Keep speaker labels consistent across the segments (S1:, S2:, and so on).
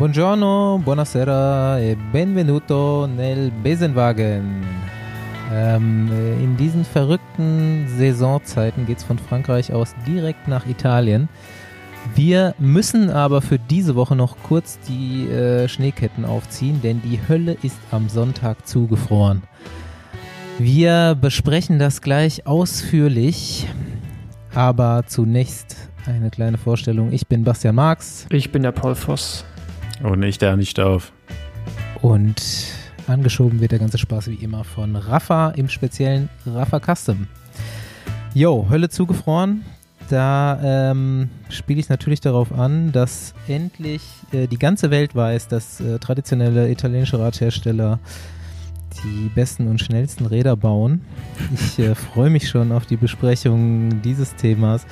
S1: Buongiorno, buonasera e benvenuto nel Besenwagen. Ähm, in diesen verrückten Saisonzeiten geht es von Frankreich aus direkt nach Italien. Wir müssen aber für diese Woche noch kurz die äh, Schneeketten aufziehen, denn die Hölle ist am Sonntag zugefroren. Wir besprechen das gleich ausführlich, aber zunächst eine kleine Vorstellung. Ich bin Bastian Marx.
S2: Ich bin der Paul Voss.
S3: Und ich der nicht auf.
S1: Und angeschoben wird der ganze Spaß wie immer von Rafa, im speziellen Rafa Custom. Jo, Hölle zugefroren. Da ähm, spiele ich natürlich darauf an, dass endlich äh, die ganze Welt weiß, dass äh, traditionelle italienische Radhersteller die besten und schnellsten Räder bauen. Ich äh, freue mich schon auf die Besprechung dieses Themas.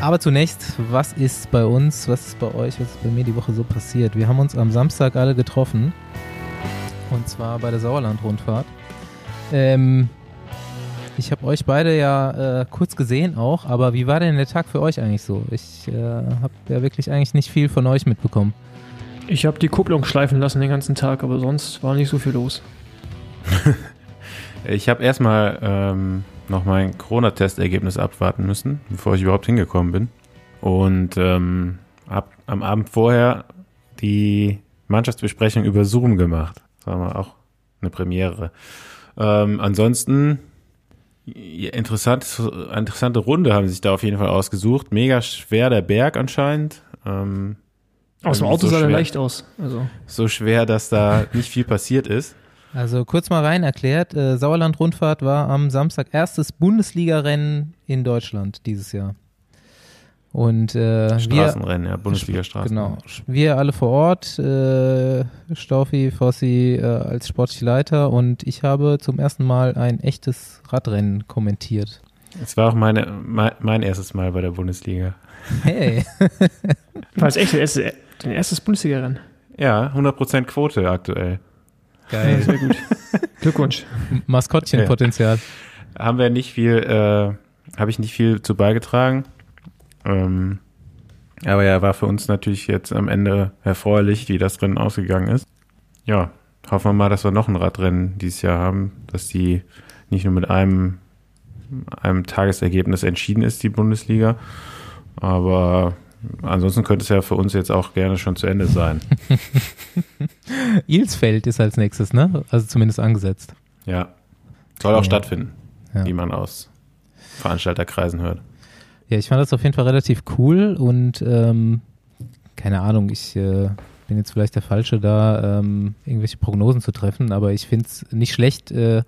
S1: Aber zunächst, was ist bei uns, was ist bei euch, was ist bei mir die Woche so passiert? Wir haben uns am Samstag alle getroffen. Und zwar bei der Sauerland-Rundfahrt. Ähm, ich habe euch beide ja äh, kurz gesehen auch, aber wie war denn der Tag für euch eigentlich so? Ich äh, habe ja wirklich eigentlich nicht viel von euch mitbekommen.
S2: Ich habe die Kupplung schleifen lassen den ganzen Tag, aber sonst war nicht so viel los.
S3: ich habe erstmal ähm, noch mein Corona-Testergebnis abwarten müssen, bevor ich überhaupt hingekommen bin. Und ähm, habe am Abend vorher die Mannschaftsbesprechung über Zoom gemacht. Das war mal auch eine Premiere. Ähm, ansonsten interessant, interessante Runde haben sich da auf jeden Fall ausgesucht. Mega schwer der Berg anscheinend. Ähm,
S2: aus dem Auto so sah er leicht aus. Also.
S3: So schwer, dass da nicht viel passiert ist.
S1: Also kurz mal rein erklärt, äh, Sauerland-Rundfahrt war am Samstag erstes Bundesliga-Rennen in Deutschland dieses Jahr. Und äh,
S3: Straßenrennen,
S1: wir,
S3: ja, Bundesliga Straßenrennen.
S1: Genau. Wir alle vor Ort, äh, Staufi, Fossi äh, als sportlicher Leiter und ich habe zum ersten Mal ein echtes Radrennen kommentiert.
S3: Es war auch meine, mein, mein erstes Mal bei der Bundesliga.
S1: Hey.
S2: war es echt dein erstes Bundesliga-Rennen?
S3: Ja, 100% Quote aktuell.
S1: Geil.
S2: Sehr gut. Glückwunsch.
S1: Maskottchenpotenzial.
S3: Ja. Haben wir nicht viel, äh, habe ich nicht viel zu beigetragen. Ähm, aber ja, war für uns natürlich jetzt am Ende erfreulich, wie das Rennen ausgegangen ist. Ja, hoffen wir mal, dass wir noch ein Radrennen dieses Jahr haben, dass die nicht nur mit einem, einem Tagesergebnis entschieden ist, die Bundesliga. Aber ansonsten könnte es ja für uns jetzt auch gerne schon zu Ende sein.
S1: Ilsfeld ist als nächstes, ne? Also zumindest angesetzt.
S3: Ja. Soll auch ja. stattfinden, ja. wie man aus Veranstalterkreisen hört.
S1: Ja, ich fand das auf jeden Fall relativ cool und ähm, keine Ahnung, ich äh, bin jetzt vielleicht der Falsche, da ähm, irgendwelche Prognosen zu treffen, aber ich finde es nicht schlecht, äh,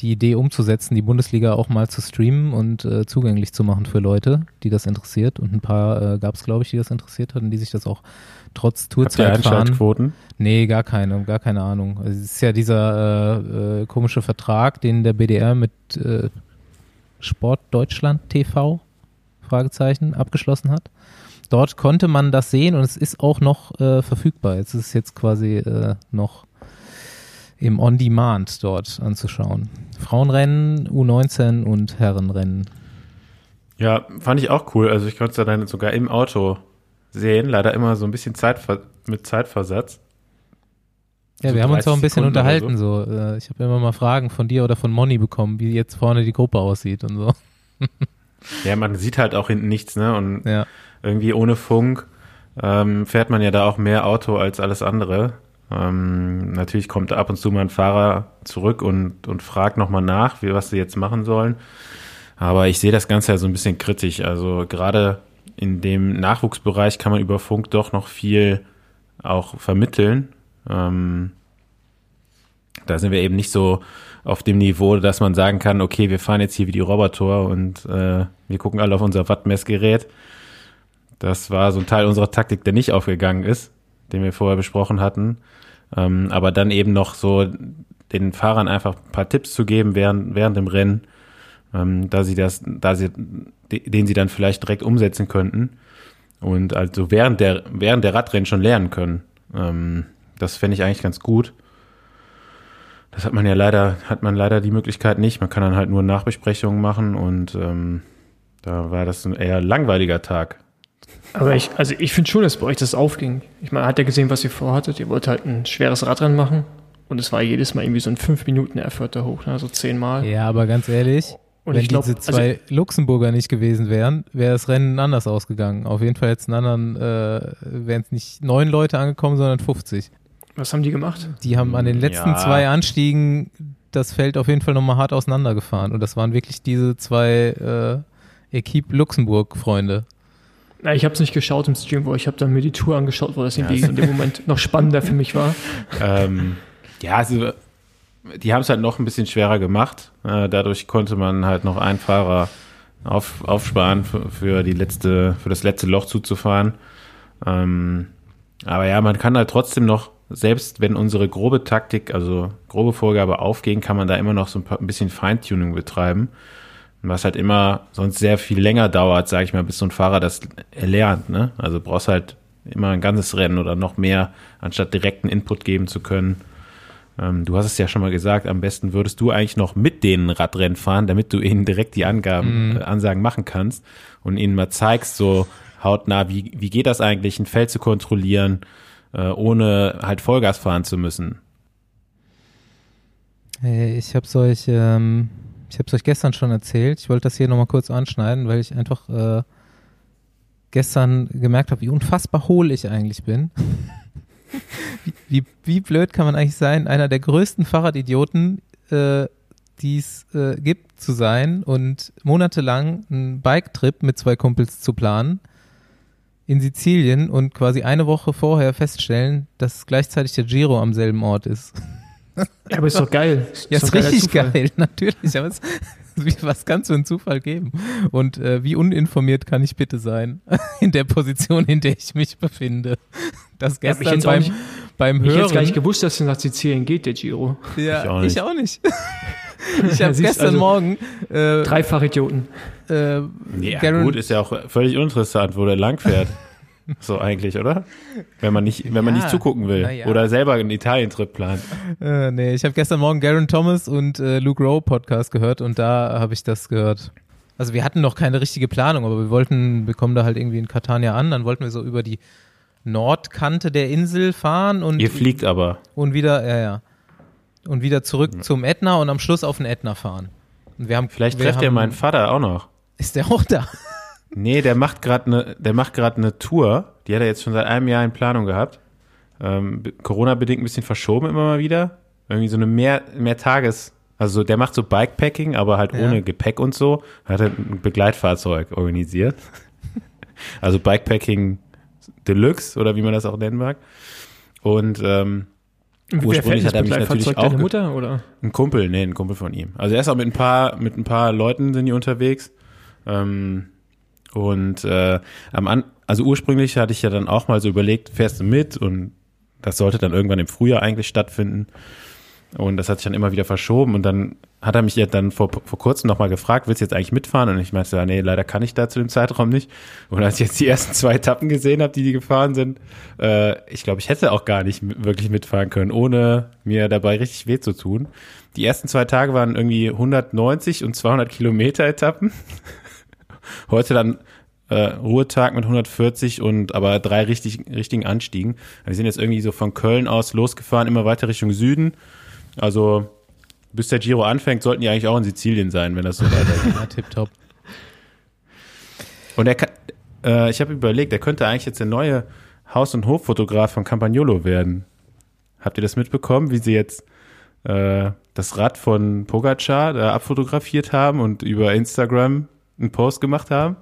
S1: die Idee umzusetzen, die Bundesliga auch mal zu streamen und äh, zugänglich zu machen für Leute, die das interessiert. Und ein paar äh, gab es, glaube ich, die das interessiert hatten, die sich das auch trotz Tourzeit fahren. Nee, gar keine, gar keine Ahnung. Also es ist ja dieser äh, äh, komische Vertrag, den der BDR mit äh, Sport Deutschland TV Fragezeichen abgeschlossen hat. Dort konnte man das sehen und es ist auch noch äh, verfügbar. Jetzt ist es jetzt quasi äh, noch im On-Demand dort anzuschauen. Frauenrennen, U19 und Herrenrennen.
S3: Ja, fand ich auch cool. Also ich konnte es dann sogar im Auto sehen. Leider immer so ein bisschen Zeitver mit Zeitversatz.
S1: Ja, so wir haben uns auch ein bisschen Sekunden unterhalten. So. so. Äh, ich habe immer mal Fragen von dir oder von Moni bekommen, wie jetzt vorne die Gruppe aussieht und so.
S3: Ja, man sieht halt auch hinten nichts, ne? Und ja. irgendwie ohne Funk ähm, fährt man ja da auch mehr Auto als alles andere. Ähm, natürlich kommt ab und zu mal ein Fahrer zurück und, und fragt nochmal nach, wie, was sie jetzt machen sollen. Aber ich sehe das Ganze ja so ein bisschen kritisch. Also gerade in dem Nachwuchsbereich kann man über Funk doch noch viel auch vermitteln. Ähm, da sind wir eben nicht so auf dem Niveau, dass man sagen kann, okay, wir fahren jetzt hier wie die Roboter und äh, wir gucken alle auf unser Wattmessgerät. Das war so ein Teil unserer Taktik, der nicht aufgegangen ist, den wir vorher besprochen hatten. Ähm, aber dann eben noch so den Fahrern einfach ein paar Tipps zu geben während, während dem Rennen, ähm, da sie das, da sie, den sie dann vielleicht direkt umsetzen könnten und also während der, während der Radrennen schon lernen können. Ähm, das fände ich eigentlich ganz gut. Das hat man ja leider, hat man leider die Möglichkeit nicht. Man kann dann halt nur Nachbesprechungen machen und ähm, da war das ein eher langweiliger Tag
S2: Aber ich, also ich finde schon, dass bei euch das aufging. Ich meine, hat ja gesehen, was ihr vorhattet. Ihr wollt halt ein schweres Radrennen machen. Und es war jedes Mal irgendwie so ein 5-Minuten-Effort da hoch, ne? so zehnmal.
S1: Ja, aber ganz ehrlich, und wenn glaub, diese zwei also, Luxemburger nicht gewesen wären, wäre das Rennen anders ausgegangen. Auf jeden Fall jetzt einen anderen, äh, wären es nicht neun Leute angekommen, sondern 50.
S2: Was haben die gemacht?
S1: Die haben an den letzten ja. zwei Anstiegen das Feld auf jeden Fall nochmal hart auseinandergefahren. Und das waren wirklich diese zwei äh, Equipe Luxemburg-Freunde.
S2: Na, ich habe es nicht geschaut im Stream, wo ich habe dann mir die Tour angeschaut, wo das ja. in dem Moment noch spannender für mich war.
S3: Ähm, ja, also die haben es halt noch ein bisschen schwerer gemacht. Äh, dadurch konnte man halt noch einen Fahrer auf, aufsparen für, für, die letzte, für das letzte Loch zuzufahren. Ähm, aber ja, man kann halt trotzdem noch, selbst wenn unsere grobe Taktik, also grobe Vorgabe aufgehen, kann man da immer noch so ein, paar, ein bisschen Feintuning betreiben was halt immer sonst sehr viel länger dauert, sage ich mal, bis so ein Fahrer das erlernt. Ne? Also brauchst halt immer ein ganzes Rennen oder noch mehr, anstatt direkten Input geben zu können. Ähm, du hast es ja schon mal gesagt, am besten würdest du eigentlich noch mit denen Radrennen fahren, damit du ihnen direkt die Angaben, mhm. äh, Ansagen machen kannst und ihnen mal zeigst, so hautnah, wie, wie geht das eigentlich, ein Feld zu kontrollieren, äh, ohne halt Vollgas fahren zu müssen.
S1: Ich habe solche ähm, ich habe es euch gestern schon erzählt. Ich wollte das hier nochmal kurz anschneiden, weil ich einfach äh, gestern gemerkt habe, wie unfassbar hohl ich eigentlich bin. wie, wie, wie, blöd kann man eigentlich sein, einer der größten Fahrradidioten, äh, die es äh, gibt, zu sein und monatelang einen Biketrip mit zwei Kumpels zu planen in Sizilien und quasi eine Woche vorher feststellen, dass gleichzeitig der Giro am selben Ort ist.
S2: Ja, aber ist doch geil.
S1: Ist ja, ist richtig geil, natürlich. Aber es, was kann so ein Zufall geben? Und äh, wie uninformiert kann ich bitte sein in der Position, in der ich mich befinde? Das gestern ja, beim, nicht, beim Hören. Ich hätte
S2: gar nicht gewusst, dass es nach Sizilien geht, der Giro.
S1: Ja, ich auch nicht. Ich, auch nicht. ich habe gestern also Morgen
S2: äh, dreifach Idioten.
S3: Äh, ja, Garen, gut, ist ja auch völlig uninteressant, wo der lang fährt. So eigentlich, oder? Wenn man nicht, wenn ja, man nicht zugucken will ja. oder selber einen Italien-Trip plant.
S1: Äh, nee, ich habe gestern Morgen Garen Thomas und äh, Luke Rowe Podcast gehört und da habe ich das gehört. Also wir hatten noch keine richtige Planung, aber wir wollten, wir kommen da halt irgendwie in Catania an, dann wollten wir so über die Nordkante der Insel fahren und.
S3: Ihr fliegt aber.
S1: Und wieder, ja, ja. Und wieder zurück mhm. zum Ätna und am Schluss auf den Ätna fahren. Und wir haben,
S3: Vielleicht trefft ihr meinen Vater auch noch.
S1: Ist der auch da?
S3: Nee, der macht gerade eine, der macht gerade eine Tour. Die hat er jetzt schon seit einem Jahr in Planung gehabt. Ähm, Corona-bedingt ein bisschen verschoben immer mal wieder. Irgendwie so eine mehr, mehr Tages, also der macht so Bikepacking, aber halt ja. ohne Gepäck und so. Hat er ein Begleitfahrzeug organisiert. also Bikepacking Deluxe oder wie man das auch nennen mag. Und ähm,
S2: ursprünglich hat er mich natürlich auch deine Mutter oder
S3: ein Kumpel, nee, ein Kumpel von ihm. Also er ist auch mit ein paar mit ein paar Leuten sind die unterwegs. Ähm, und äh, am An also ursprünglich hatte ich ja dann auch mal so überlegt, fährst du mit und das sollte dann irgendwann im Frühjahr eigentlich stattfinden. Und das hat sich dann immer wieder verschoben. Und dann hat er mich ja dann vor, vor kurzem nochmal gefragt, willst du jetzt eigentlich mitfahren? Und ich meinte, ja, nee, leider kann ich da zu dem Zeitraum nicht. Und als ich jetzt die ersten zwei Etappen gesehen habe, die die gefahren sind, äh, ich glaube, ich hätte auch gar nicht wirklich mitfahren können, ohne mir dabei richtig weh zu tun. Die ersten zwei Tage waren irgendwie 190 und 200 Kilometer Etappen. Heute dann äh, Ruhetag mit 140 und aber drei richtig, richtigen Anstiegen. Wir sind jetzt irgendwie so von Köln aus losgefahren, immer weiter Richtung Süden. Also bis der Giro anfängt, sollten die eigentlich auch in Sizilien sein, wenn das so weitergeht.
S1: ja, tipptopp.
S3: Und er kann, äh, ich habe überlegt, er könnte eigentlich jetzt der neue Haus- und Hoffotograf von Campagnolo werden. Habt ihr das mitbekommen, wie sie jetzt äh, das Rad von Pogacar da abfotografiert haben und über Instagram einen Post gemacht haben?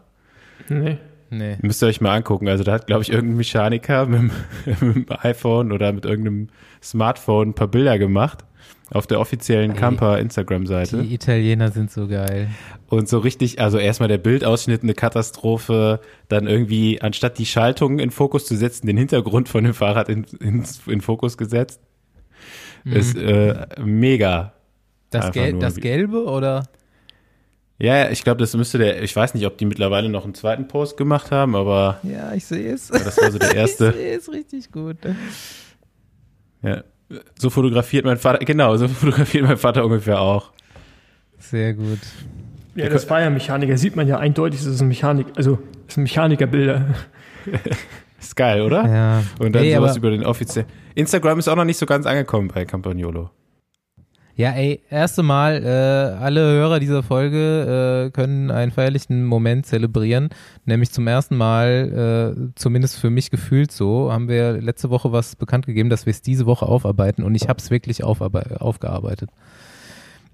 S2: Nee.
S3: Nee. Müsst ihr euch mal angucken. Also da hat, glaube ich, irgendein Mechaniker mit, mit, dem iPhone oder mit irgendeinem Smartphone ein paar Bilder gemacht auf der offiziellen Camper Instagram-Seite.
S1: Die Italiener sind so geil.
S3: Und so richtig, also erstmal der Bildausschnitt, eine Katastrophe, dann irgendwie, anstatt die Schaltung in Fokus zu setzen, den Hintergrund von dem Fahrrad in, in, in Fokus gesetzt. Mhm. Ist äh, mega.
S1: Das, Gel das Gelbe oder?
S3: Ja, ich glaube, das müsste der, ich weiß nicht, ob die mittlerweile noch einen zweiten Post gemacht haben, aber.
S1: Ja, ich sehe es.
S3: Das war so der erste.
S1: ich sehe es richtig gut.
S3: Ja, so fotografiert mein Vater, genau, so fotografiert mein Vater ungefähr auch.
S1: Sehr gut.
S2: Ja, das war ja Mechaniker. Sieht man ja eindeutig, das ist ein Mechanik, also das sind Mechanikerbilder.
S3: ist geil, oder?
S1: Ja.
S3: Und dann hey, sowas über den offiziellen. Instagram ist auch noch nicht so ganz angekommen bei Campagnolo.
S1: Ja, ey, erste Mal, äh, alle Hörer dieser Folge äh, können einen feierlichen Moment zelebrieren, nämlich zum ersten Mal, äh, zumindest für mich gefühlt so, haben wir letzte Woche was bekannt gegeben, dass wir es diese Woche aufarbeiten und ich habe es wirklich aufgearbeitet.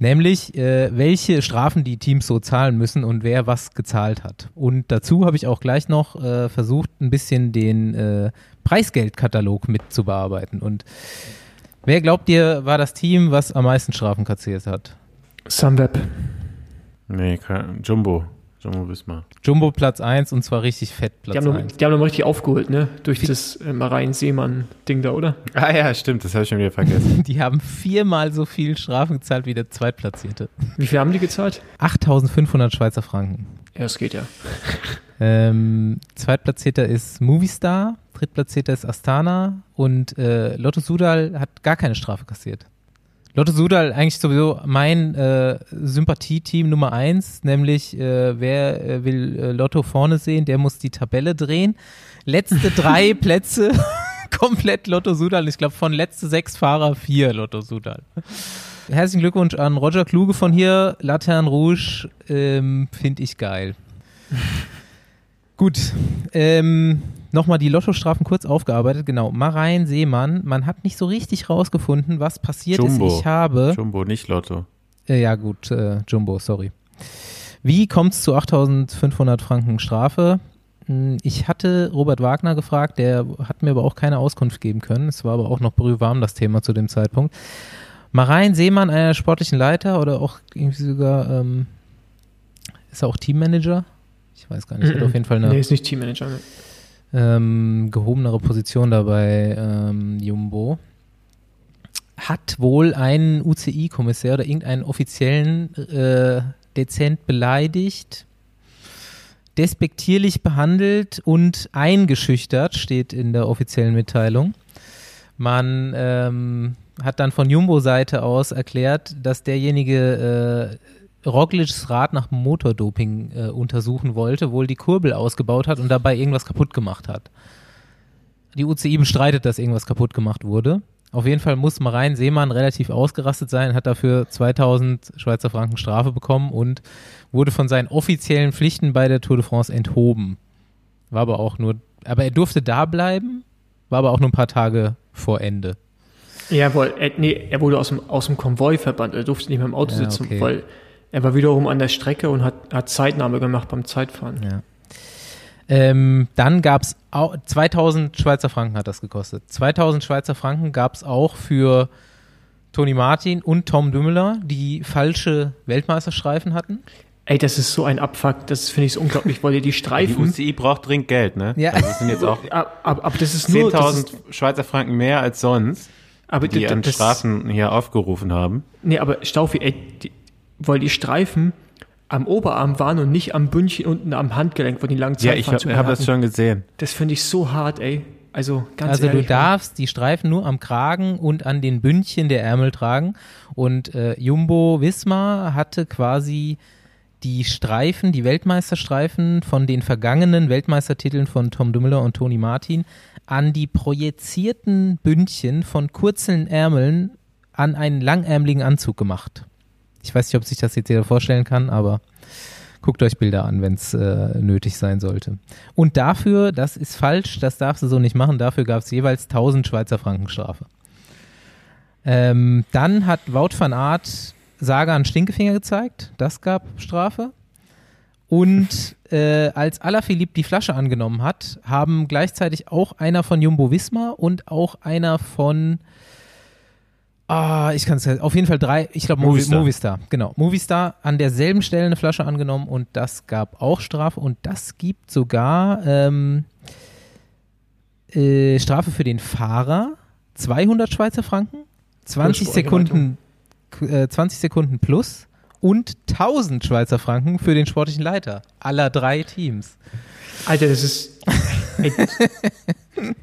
S1: Nämlich, äh, welche Strafen die Teams so zahlen müssen und wer was gezahlt hat. Und dazu habe ich auch gleich noch äh, versucht, ein bisschen den äh, Preisgeldkatalog mit zu bearbeiten. Und Wer glaubt ihr, war das Team, was am meisten Strafen kassiert hat?
S2: Sunweb.
S3: Nee, kein, Jumbo. Jumbo Wismar.
S1: Jumbo Platz 1 und zwar richtig fett
S2: Platz die haben 1. Noch, die haben noch richtig aufgeholt, ne? Durch die, das äh, Marein-Seemann-Ding da, oder?
S3: Ah ja, stimmt, das habe ich schon wieder vergessen.
S1: die haben viermal so viel Strafen gezahlt wie der Zweitplatzierte.
S2: Wie viel haben die gezahlt?
S1: 8500 Schweizer Franken.
S2: Ja, das geht ja.
S1: Ähm, Zweitplatzierter ist Movistar, Drittplatzierter ist Astana und äh, Lotto Sudal hat gar keine Strafe kassiert. Lotto Sudal eigentlich sowieso mein äh, Sympathieteam Nummer eins, nämlich äh, wer äh, will äh, Lotto vorne sehen, der muss die Tabelle drehen. Letzte drei Plätze komplett Lotto Sudal. Ich glaube von letzte sechs Fahrer vier Lotto Sudal. Herzlichen Glückwunsch an Roger Kluge von hier. Laterne Rouge ähm, finde ich geil. Gut. Ähm, Nochmal die Lottostrafen kurz aufgearbeitet. Genau. Marein Seemann. Man hat nicht so richtig rausgefunden, was passiert
S3: Jumbo.
S1: ist. Ich habe.
S3: Jumbo, nicht Lotto.
S1: Äh, ja, gut. Äh, Jumbo, sorry. Wie kommt es zu 8500 Franken Strafe? Hm, ich hatte Robert Wagner gefragt, der hat mir aber auch keine Auskunft geben können. Es war aber auch noch brühwarm, das Thema zu dem Zeitpunkt. Marein Seemann, einer sportlichen Leiter oder auch irgendwie sogar, ähm, ist er auch Teammanager? Ich weiß gar nicht,
S2: hat auf jeden Fall eine. Nee, ist nicht Teammanager. Ne.
S1: Ähm, gehobenere Position dabei, ähm, Jumbo. Hat wohl einen UCI-Kommissär oder irgendeinen offiziellen äh, dezent beleidigt, despektierlich behandelt und eingeschüchtert, steht in der offiziellen Mitteilung. Man ähm, hat dann von Jumbo-Seite aus erklärt, dass derjenige äh, Roglics Rad nach Motordoping äh, untersuchen wollte, wohl die Kurbel ausgebaut hat und dabei irgendwas kaputt gemacht hat. Die UCI bestreitet, dass irgendwas kaputt gemacht wurde. Auf jeden Fall muss Marein Seemann relativ ausgerastet sein, hat dafür 2000 Schweizer Franken Strafe bekommen und wurde von seinen offiziellen Pflichten bei der Tour de France enthoben. War aber auch nur, aber er durfte da bleiben, war aber auch nur ein paar Tage vor Ende.
S2: Jawohl, er, nee, er wurde aus dem, aus dem Konvoi verbannt, er durfte nicht mehr im Auto ja, sitzen, okay. weil er war wiederum an der Strecke und hat, hat Zeitnahme gemacht beim Zeitfahren.
S1: Ja. Ähm, dann gab es 2000 Schweizer Franken hat das gekostet. 2000 Schweizer Franken gab es auch für Toni Martin und Tom Dümmeler, die falsche Weltmeisterstreifen hatten.
S2: Ey, das ist so ein Abfuck, das finde ich so unglaublich, weil ihr die Streifen.
S3: Die UCI braucht dringend Geld, ne?
S1: Ja.
S3: Also das sind jetzt auch
S2: aber, aber das ist 10.000
S3: Schweizer Franken mehr als sonst, aber die an Strafen hier aufgerufen haben.
S2: Nee, aber Staufi, ey, die, weil die Streifen am Oberarm waren und nicht am Bündchen unten am Handgelenk, wo die langen
S3: Ja, ich habe hab das schon gesehen.
S2: Das finde ich so hart, ey. Also ganz
S1: Also
S2: ehrlich,
S1: du darfst die Streifen nur am Kragen und an den Bündchen der Ärmel tragen. Und äh, Jumbo Wismar hatte quasi die Streifen, die Weltmeisterstreifen von den vergangenen Weltmeistertiteln von Tom Dummler und Toni Martin an die projizierten Bündchen von kurzen Ärmeln an einen langärmeligen Anzug gemacht. Ich weiß nicht, ob sich das jetzt jeder vorstellen kann, aber guckt euch Bilder an, wenn es äh, nötig sein sollte. Und dafür, das ist falsch, das darfst du so nicht machen, dafür gab es jeweils 1000 Schweizer Franken Strafe. Ähm, dann hat Wout van Aert Saga einen Stinkefinger gezeigt, das gab Strafe. Und äh, als Alaphilippe die Flasche angenommen hat, haben gleichzeitig auch einer von Jumbo Visma und auch einer von Ah, ich kann es auf jeden Fall drei, ich glaube Movistar. Movistar, genau. Movistar an derselben Stelle eine Flasche angenommen und das gab auch Strafe und das gibt sogar ähm, äh, Strafe für den Fahrer, 200 Schweizer Franken, 20 Sekunden, äh, 20 Sekunden plus und 1000 Schweizer Franken für den sportlichen Leiter aller drei Teams.
S2: Alter, das ist ey,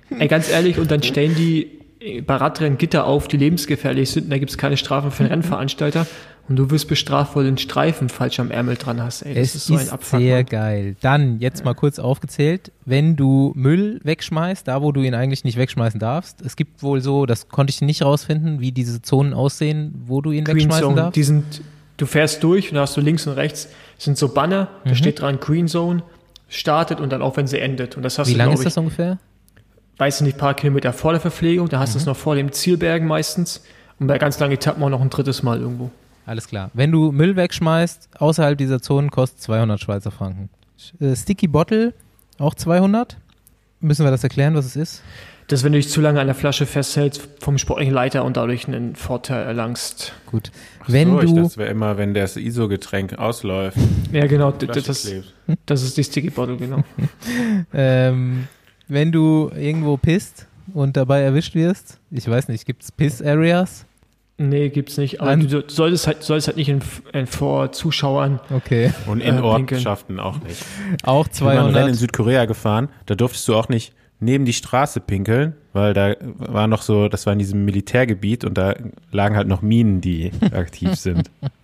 S2: ey, ganz ehrlich und dann stellen die bei Radrennen Gitter auf, die lebensgefährlich sind, da gibt es keine Strafen für den Rennveranstalter. und du wirst bestraft, weil du den Streifen falsch am Ärmel dran hast.
S1: Ey, das es ist so ein Abfuck, sehr geil. Dann, jetzt ja. mal kurz aufgezählt, wenn du Müll wegschmeißt, da wo du ihn eigentlich nicht wegschmeißen darfst, es gibt wohl so, das konnte ich nicht rausfinden, wie diese Zonen aussehen, wo du ihn Green wegschmeißen Zone, darfst.
S2: Die sind, du fährst durch und da hast du links und rechts sind so Banner, mhm. da steht dran Green Zone, startet und dann auch, wenn sie endet. Und das hast
S1: wie
S2: du,
S1: lange ist das ungefähr?
S2: Weiß nicht, ein paar Kilometer vor der Verpflegung, da hast du mhm. es noch vor dem Zielbergen meistens und bei ganz langen Etappen auch noch ein drittes Mal irgendwo.
S1: Alles klar. Wenn du Müll wegschmeißt, außerhalb dieser Zonen kostet 200 Schweizer Franken. Äh, Sticky Bottle, auch 200. Müssen wir das erklären, was es ist?
S2: Das, wenn du dich zu lange an der Flasche festhältst vom sportlichen Leiter und dadurch einen Vorteil erlangst.
S1: Gut.
S3: Wenn so, du, das wäre immer, wenn das ISO-Getränk ausläuft.
S2: Ja, genau. Das, das, das, ist die Sticky Bottle, genau.
S1: ähm, wenn du irgendwo pisst und dabei erwischt wirst, ich weiß nicht, gibt es Piss-Areas?
S2: Nee, gibt's nicht. Aber An du solltest halt, solltest halt nicht in, in vor Zuschauern.
S1: Okay.
S3: Und in äh, Ortschaften auch nicht.
S1: Auch 200. Ich bin
S3: in Südkorea gefahren, da durftest du auch nicht neben die Straße pinkeln, weil da war noch so, das war in diesem Militärgebiet und da lagen halt noch Minen, die aktiv sind.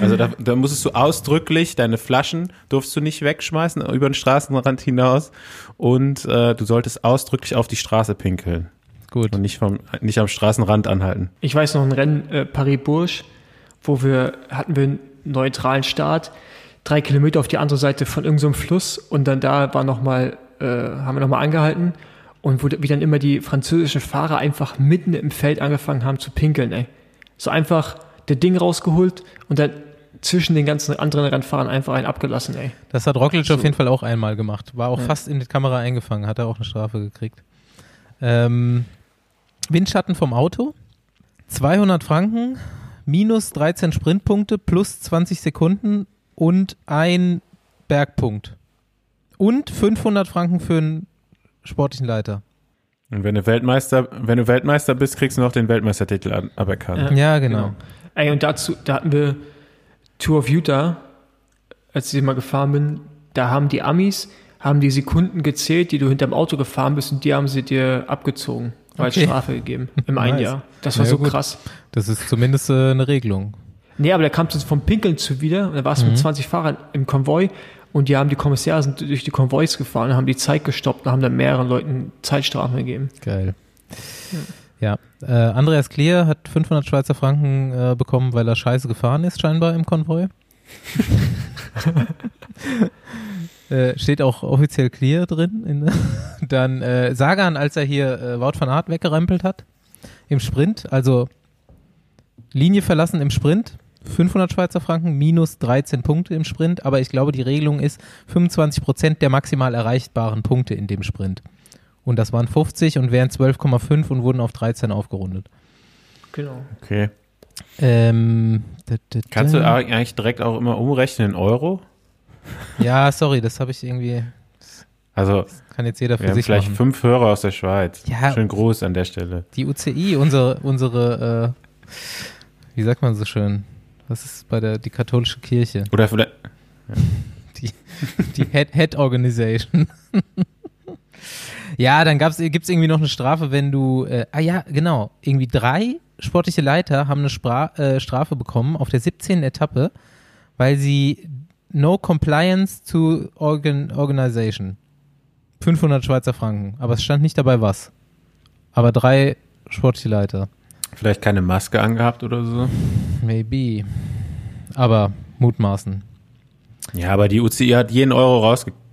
S3: Also da, da musstest du ausdrücklich deine Flaschen durfst du nicht wegschmeißen über den Straßenrand hinaus und äh, du solltest ausdrücklich auf die Straße pinkeln. Gut. Und nicht, vom, nicht am Straßenrand anhalten.
S2: Ich weiß noch ein Rennen, äh, Paris-Bourges, wo wir, hatten wir einen neutralen Start, drei Kilometer auf die andere Seite von irgendeinem so Fluss und dann da war noch mal, äh, haben wir nochmal angehalten und wo wie dann immer die französischen Fahrer einfach mitten im Feld angefangen haben zu pinkeln, ey. So einfach der Ding rausgeholt und dann zwischen den ganzen anderen Rennfahrern einfach einen abgelassen, ey.
S1: Das hat Roglic so. auf jeden Fall auch einmal gemacht. War auch ja. fast in die Kamera eingefangen, hat er auch eine Strafe gekriegt. Ähm, Windschatten vom Auto, 200 Franken, minus 13 Sprintpunkte, plus 20 Sekunden und ein Bergpunkt. Und 500 Franken für einen sportlichen Leiter.
S3: Und wenn du Weltmeister, wenn du Weltmeister bist, kriegst du noch den Weltmeistertitel aberkannt.
S1: Ja, ja genau. genau.
S2: Ey, und dazu, da hatten wir Tour of Utah, als ich mal gefahren bin, da haben die Amis, haben die Sekunden gezählt, die du hinterm Auto gefahren bist und die haben sie dir abgezogen als okay. Strafe gegeben im nice. einen Jahr. Das war ja, so gut. krass.
S1: Das ist zumindest äh, eine Regelung.
S2: Nee, aber da kam es vom Pinkeln zu wieder. Und da warst du mhm. mit 20 Fahrern im Konvoi und die haben die Kommissare sind durch die Konvois gefahren, haben die Zeit gestoppt und haben dann mehreren Leuten Zeitstrafen gegeben.
S1: Geil. Ja. Ja. Äh, Andreas Klier hat 500 Schweizer Franken äh, bekommen, weil er scheiße gefahren ist, scheinbar im Konvoi. Äh, steht auch offiziell clear drin. dann äh, Sagan, als er hier äh, Wout van Aert weggerempelt hat im Sprint, also Linie verlassen im Sprint, 500 Schweizer Franken, minus 13 Punkte im Sprint, aber ich glaube, die Regelung ist 25 Prozent der maximal erreichbaren Punkte in dem Sprint. Und das waren 50 und wären 12,5 und wurden auf 13 aufgerundet.
S2: Genau.
S3: Okay.
S1: Ähm,
S3: Kannst du eigentlich direkt auch immer umrechnen in Euro?
S1: Ja, sorry, das habe ich irgendwie.
S3: Also
S1: kann jetzt jeder für
S3: wir
S1: sich
S3: haben vielleicht
S1: machen.
S3: fünf Hörer aus der Schweiz.
S1: Ja,
S3: Schön groß an der Stelle.
S1: Die UCI, unsere, unsere, äh, wie sagt man so schön? Was ist bei der die katholische Kirche?
S3: Oder vielleicht
S1: ja. die, die Head, Head Organization. ja, dann gibt es irgendwie noch eine Strafe, wenn du, äh, ah ja, genau, irgendwie drei sportliche Leiter haben eine Spra äh, Strafe bekommen auf der 17. Etappe, weil sie No Compliance to organ Organization. 500 Schweizer Franken. Aber es stand nicht dabei was. Aber drei sportliche Leiter.
S3: Vielleicht keine Maske angehabt oder so?
S1: Maybe. Aber mutmaßen.
S3: Ja, aber die UCI hat jeden Euro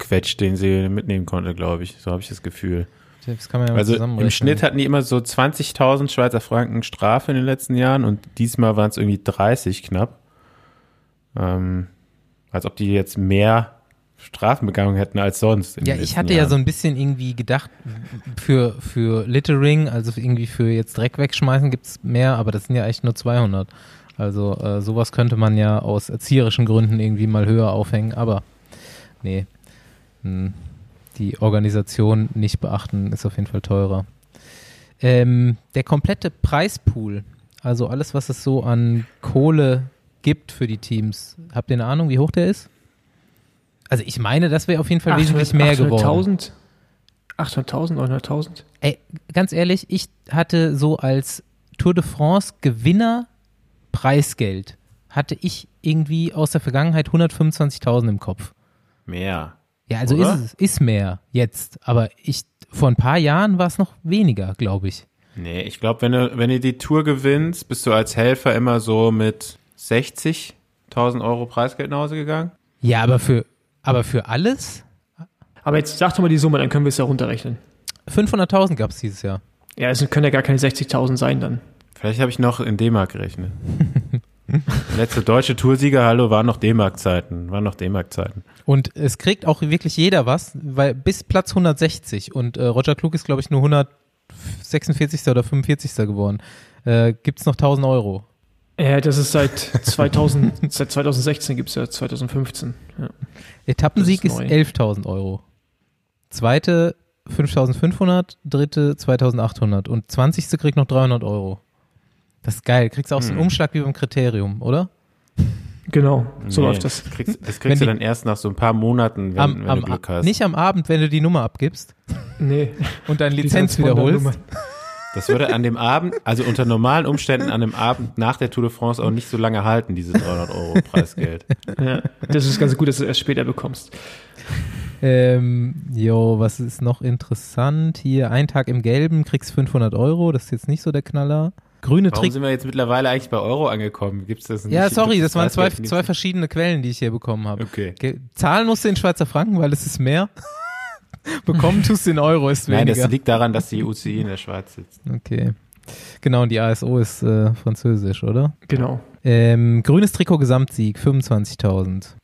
S3: rausgequetscht, den sie mitnehmen konnte, glaube ich. So habe ich das Gefühl.
S1: Das kann man ja
S3: also im Schnitt hatten die immer so 20.000 Schweizer Franken Strafe in den letzten Jahren und diesmal waren es irgendwie 30 knapp. Ähm, als ob die jetzt mehr Strafen begangen hätten als sonst.
S1: Ja, ich hatte Jahren. ja so ein bisschen irgendwie gedacht, für, für Littering, also irgendwie für jetzt Dreck wegschmeißen gibt es mehr, aber das sind ja echt nur 200. Also äh, sowas könnte man ja aus erzieherischen Gründen irgendwie mal höher aufhängen, aber nee, die Organisation nicht beachten ist auf jeden Fall teurer. Ähm, der komplette Preispool, also alles, was es so an Kohle gibt für die Teams. Habt ihr eine Ahnung, wie hoch der ist? Also ich meine, das wäre auf jeden Fall 800, wesentlich mehr 800 geworden.
S2: 800.000, 900.000?
S1: Ey, ganz ehrlich, ich hatte so als Tour de France Gewinnerpreis Preisgeld hatte ich irgendwie aus der Vergangenheit 125.000 im Kopf.
S3: Mehr.
S1: Ja, also ist es ist mehr jetzt, aber ich vor ein paar Jahren war es noch weniger, glaube ich.
S3: Nee, ich glaube, wenn du wenn du die Tour gewinnst, bist du als Helfer immer so mit 60.000 Euro Preisgeld nach Hause gegangen.
S1: Ja, aber für aber für alles?
S2: Aber jetzt sag doch mal die Summe, dann können wir es ja runterrechnen.
S1: 500.000 gab es dieses Jahr.
S2: Ja, es können ja gar keine 60.000 sein dann.
S3: Vielleicht habe ich noch in D-Mark gerechnet. Letzte deutsche Toursieger, hallo, waren noch D-Mark-Zeiten. Waren noch D-Mark-Zeiten.
S1: Und es kriegt auch wirklich jeder was, weil bis Platz 160 und äh, Roger Klug ist, glaube ich, nur 146. oder 45. geworden. Äh, gibt es noch 1000 Euro.
S2: Ja, das ist seit 2000, seit 2016 gibt es ja 2015. Ja.
S1: Etappensieg ist, ist 11.000 Euro. Zweite 5.500, dritte 2.800 und 20. kriegt noch 300 Euro. Das ist geil. Kriegst auch hm. so einen hm. Umschlag wie beim Kriterium, oder?
S2: Genau, so nee, läuft das.
S3: Das kriegst, das kriegst du dann erst nach so ein paar Monaten, wenn,
S1: am,
S3: wenn
S1: am,
S3: du Glück hast.
S1: Nicht am Abend, wenn du die Nummer abgibst.
S2: Nee.
S1: Und deine Lizenz wiederholst.
S3: Das würde an dem Abend, also unter normalen Umständen an dem Abend nach der Tour de France auch nicht so lange halten, diese 300 Euro Preisgeld.
S2: Ja, das ist ganz gut, dass du es erst später bekommst.
S1: Ähm, jo, was ist noch interessant? Hier, ein Tag im Gelben, kriegst 500 Euro, das ist jetzt nicht so der Knaller. Grüne
S3: Warum sind wir jetzt mittlerweile eigentlich bei Euro angekommen? Gibt's das nicht?
S1: Ja, sorry, das waren zwei, zwei verschiedene Quellen, die ich hier bekommen habe.
S3: Okay.
S1: Zahlen musst du in Schweizer Franken, weil es ist mehr. Bekommen tust du in Euro, ist weniger.
S3: Nein, das liegt daran, dass die UCI in der Schweiz sitzt.
S1: Okay. Genau, und die ASO ist äh, französisch, oder?
S2: Genau.
S1: Ähm, grünes Trikot Gesamtsieg, 25.000.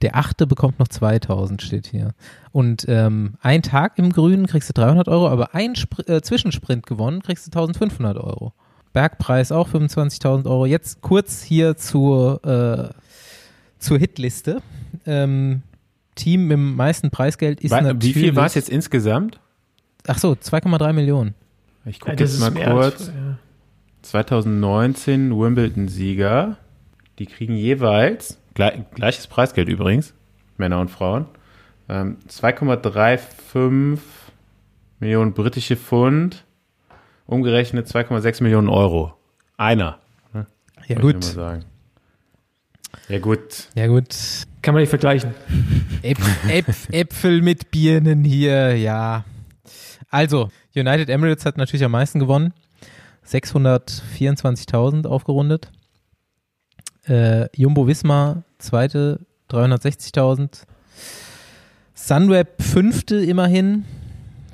S1: Der achte bekommt noch 2000, steht hier. Und ähm, ein Tag im Grünen kriegst du 300 Euro, aber ein Spr äh, Zwischensprint gewonnen kriegst du 1500 Euro. Bergpreis auch 25.000 Euro. Jetzt kurz hier zur, äh, zur Hitliste. Ähm, Team mit dem meisten Preisgeld ist
S3: War,
S1: natürlich.
S3: Wie viel war es jetzt insgesamt?
S1: Ach so, 2,3 Millionen.
S3: Ich gucke ja, jetzt mal kurz. Ja. 2019 Wimbledon-Sieger. Die kriegen jeweils gleiches Preisgeld übrigens, Männer und Frauen. Ähm, 2,35 Millionen britische Pfund, umgerechnet 2,6 Millionen Euro. Einer.
S1: Ne? Ja, gut.
S3: Ja, gut.
S1: Ja, gut.
S2: Kann man nicht vergleichen.
S1: Äp Äp Äpfel mit Birnen hier, ja. Also, United Emirates hat natürlich am meisten gewonnen. 624.000 aufgerundet. Äh, Jumbo Wismar, zweite, 360.000. Sunweb, fünfte immerhin,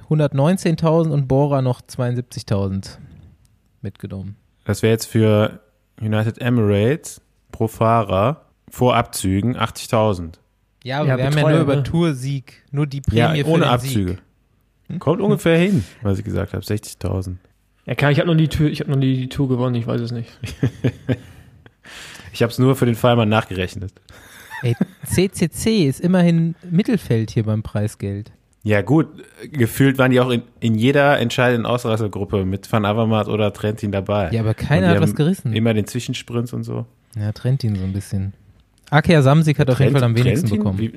S1: 119.000 und Bora noch 72.000 mitgenommen.
S3: Das wäre jetzt für United Emirates pro Fahrer vor Abzügen 80.000.
S1: Ja, aber ja, wir haben ja nur ne? über Toursieg, nur die Prämie ja,
S3: ohne für Abzüge. Sieg. Hm? Kommt ungefähr hin, was ich gesagt habe, 60.000.
S2: Ja, klar, ich habe noch, nie hab noch nie die Tour gewonnen, ich weiß es nicht.
S3: Ich habe es nur für den Fall mal nachgerechnet.
S1: Ey, CCC ist immerhin Mittelfeld hier beim Preisgeld.
S3: Ja gut, gefühlt waren die auch in, in jeder entscheidenden Ausreißergruppe mit Van Avermaet oder Trentin dabei.
S1: Ja, aber keiner hat was gerissen.
S3: Immer den Zwischensprints und so.
S1: Ja, Trentin so ein bisschen. Akea Samsik hat Trent, auf jeden Fall am wenigsten
S3: Trentin,
S1: bekommen.
S3: Wie,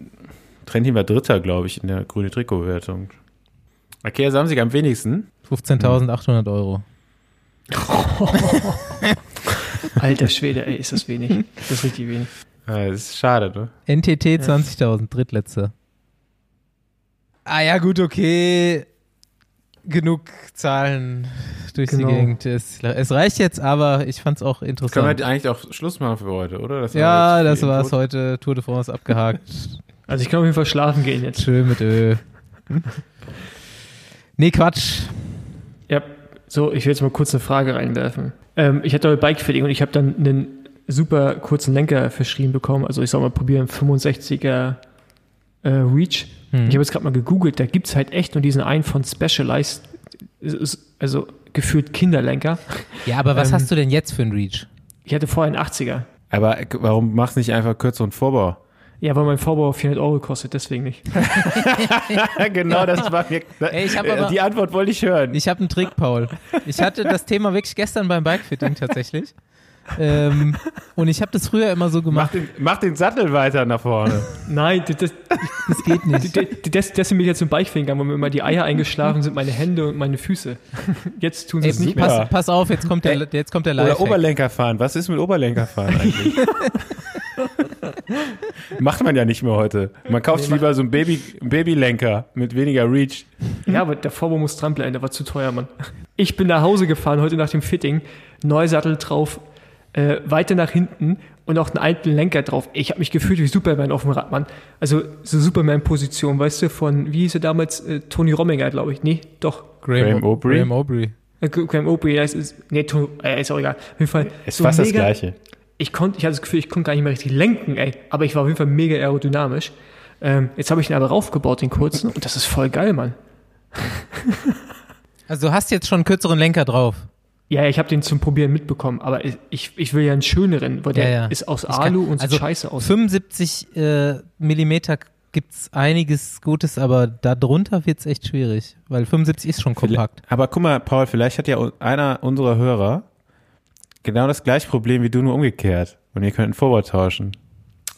S3: Trentin war Dritter, glaube ich, in der grüne Trikotwertung. Akea Samsik am wenigsten?
S1: 15.800 Euro.
S2: Alter Schwede, ey, ist das wenig. Das ist richtig wenig.
S3: Ja, das ist schade, ne?
S1: NTT 20.000, drittletzter. Ah ja, gut, okay. Genug Zahlen durch genau. die Gegend. Es, es, reicht jetzt, aber ich fand es auch interessant.
S3: Können wir eigentlich auch Schluss machen für heute, oder?
S1: Das ja, das war es heute. Tour de France abgehakt.
S2: Also ich kann auf jeden Fall schlafen gehen jetzt.
S1: Schön mit Öl. nee, Quatsch.
S2: Ja, so, ich will jetzt mal kurz eine Frage reinwerfen. Ähm, ich hatte heute Bikefitting und ich habe dann einen super kurzen Lenker verschrieben bekommen. Also ich soll mal probieren, 65er äh, Reach. Hm. Ich habe jetzt gerade mal gegoogelt, da gibt es halt echt nur diesen einen von Specialized, also gefühlt Kinderlenker.
S1: Ja, aber was ähm, hast du denn jetzt für einen Reach?
S2: Ich hatte vorher einen 80er.
S3: Aber warum machst du nicht einfach kürzeren Vorbau?
S2: Ja, weil mein Vorbau 400 Euro kostet, deswegen nicht.
S3: genau, das war mir. Ey, ich aber, die Antwort wollte ich hören.
S1: Ich habe einen Trick, Paul. Ich hatte das Thema wirklich gestern beim Bikefitting tatsächlich. Ähm, und ich habe das früher immer so gemacht.
S3: Mach den, mach den Sattel weiter nach vorne.
S2: Nein, das, das,
S1: das geht nicht.
S2: Das, das, das sind mir jetzt zum Beichfinger, wo mir immer die Eier eingeschlafen sind, meine Hände und meine Füße. Jetzt tun sie Ey, es nicht
S1: pass, mehr. Pass auf, jetzt kommt der, jetzt kommt der Lifehack.
S3: Oder Oberlenkerfahren. Was ist mit Oberlenkerfahren eigentlich? Macht man ja nicht mehr heute. Man kauft nee, lieber so einen Baby, Babylenker mit weniger Reach.
S2: Ja, aber der Vorbau muss dran bleiben, der war zu teuer, Mann. Ich bin nach Hause gefahren heute nach dem Fitting, Neusattel drauf, äh, weiter nach hinten und auch einen alten Lenker drauf. Ich habe mich gefühlt wie Superman auf dem Rad, Mann. Also so Superman-Position, weißt du, von, wie hieß er damals, äh, Tony Rominger, glaube ich. Nee, doch.
S3: Graham, Graham Aubrey.
S1: Graham Aubrey.
S2: Äh, Graham Aubrey, das ist, nee, Tony, äh, ist auch egal. Auf jeden Fall.
S3: Ist so fast mega, das Gleiche
S2: ich konnte, ich hatte das Gefühl, ich konnte gar nicht mehr richtig lenken, ey. Aber ich war auf jeden Fall mega aerodynamisch. Ähm, jetzt habe ich ihn aber raufgebaut, den kurzen, und das ist voll geil, Mann.
S1: also du hast jetzt schon einen kürzeren Lenker drauf.
S2: Ja, ich habe den zum Probieren mitbekommen, aber ich, ich will ja einen schöneren, weil der ja, ja. ist aus Alu kann, und sieht also scheiße aus.
S1: 75 äh, Millimeter gibt's einiges Gutes, aber darunter wird's echt schwierig, weil 75 ist schon kompakt.
S3: Aber guck mal, Paul, vielleicht hat ja einer unserer Hörer genau das gleiche Problem wie du, nur umgekehrt. Und ihr könnt einen Vorbau tauschen.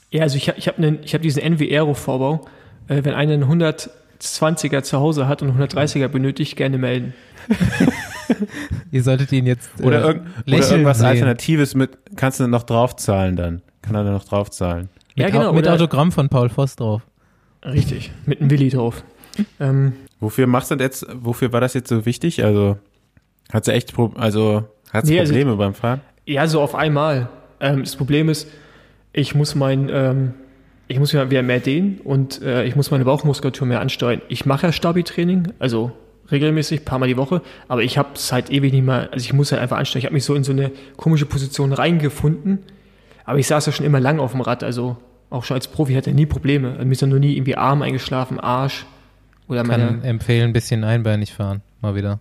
S2: Ja, also ich, ich habe hab diesen NV-Aero-Vorbau. Äh, wenn einer einen 120er zu Hause hat und einen 130er benötigt, gerne melden.
S1: ihr solltet ihn jetzt
S3: äh, oder, irg oder irgendwas sehen. Alternatives mit, kannst du noch draufzahlen dann. Kann er dann noch draufzahlen.
S1: Ja, mit, genau. Mit Autogramm von Paul Voss drauf.
S2: Richtig, mit einem Willi drauf.
S3: Ähm, wofür machst du jetzt, wofür war das jetzt so wichtig? Also, hat sie echt, also, Hast du nee, also Probleme also, beim Fahren?
S2: Ja, so auf einmal. Ähm, das Problem ist, ich muss mein, ähm, ich muss wieder mehr dehnen und äh, ich muss meine Bauchmuskulatur mehr ansteuern. Ich mache ja Stabi-Training, also regelmäßig, paar Mal die Woche, aber ich habe es halt ewig nicht mehr, also ich muss halt einfach ansteuern. Ich habe mich so in so eine komische Position reingefunden, aber ich saß ja schon immer lang auf dem Rad, also auch schon als Profi hatte ich nie Probleme. Also mir ist ja noch nie irgendwie Arm eingeschlafen, Arsch
S1: oder meine. Kann empfehlen, ein bisschen einbeinig fahren, mal wieder.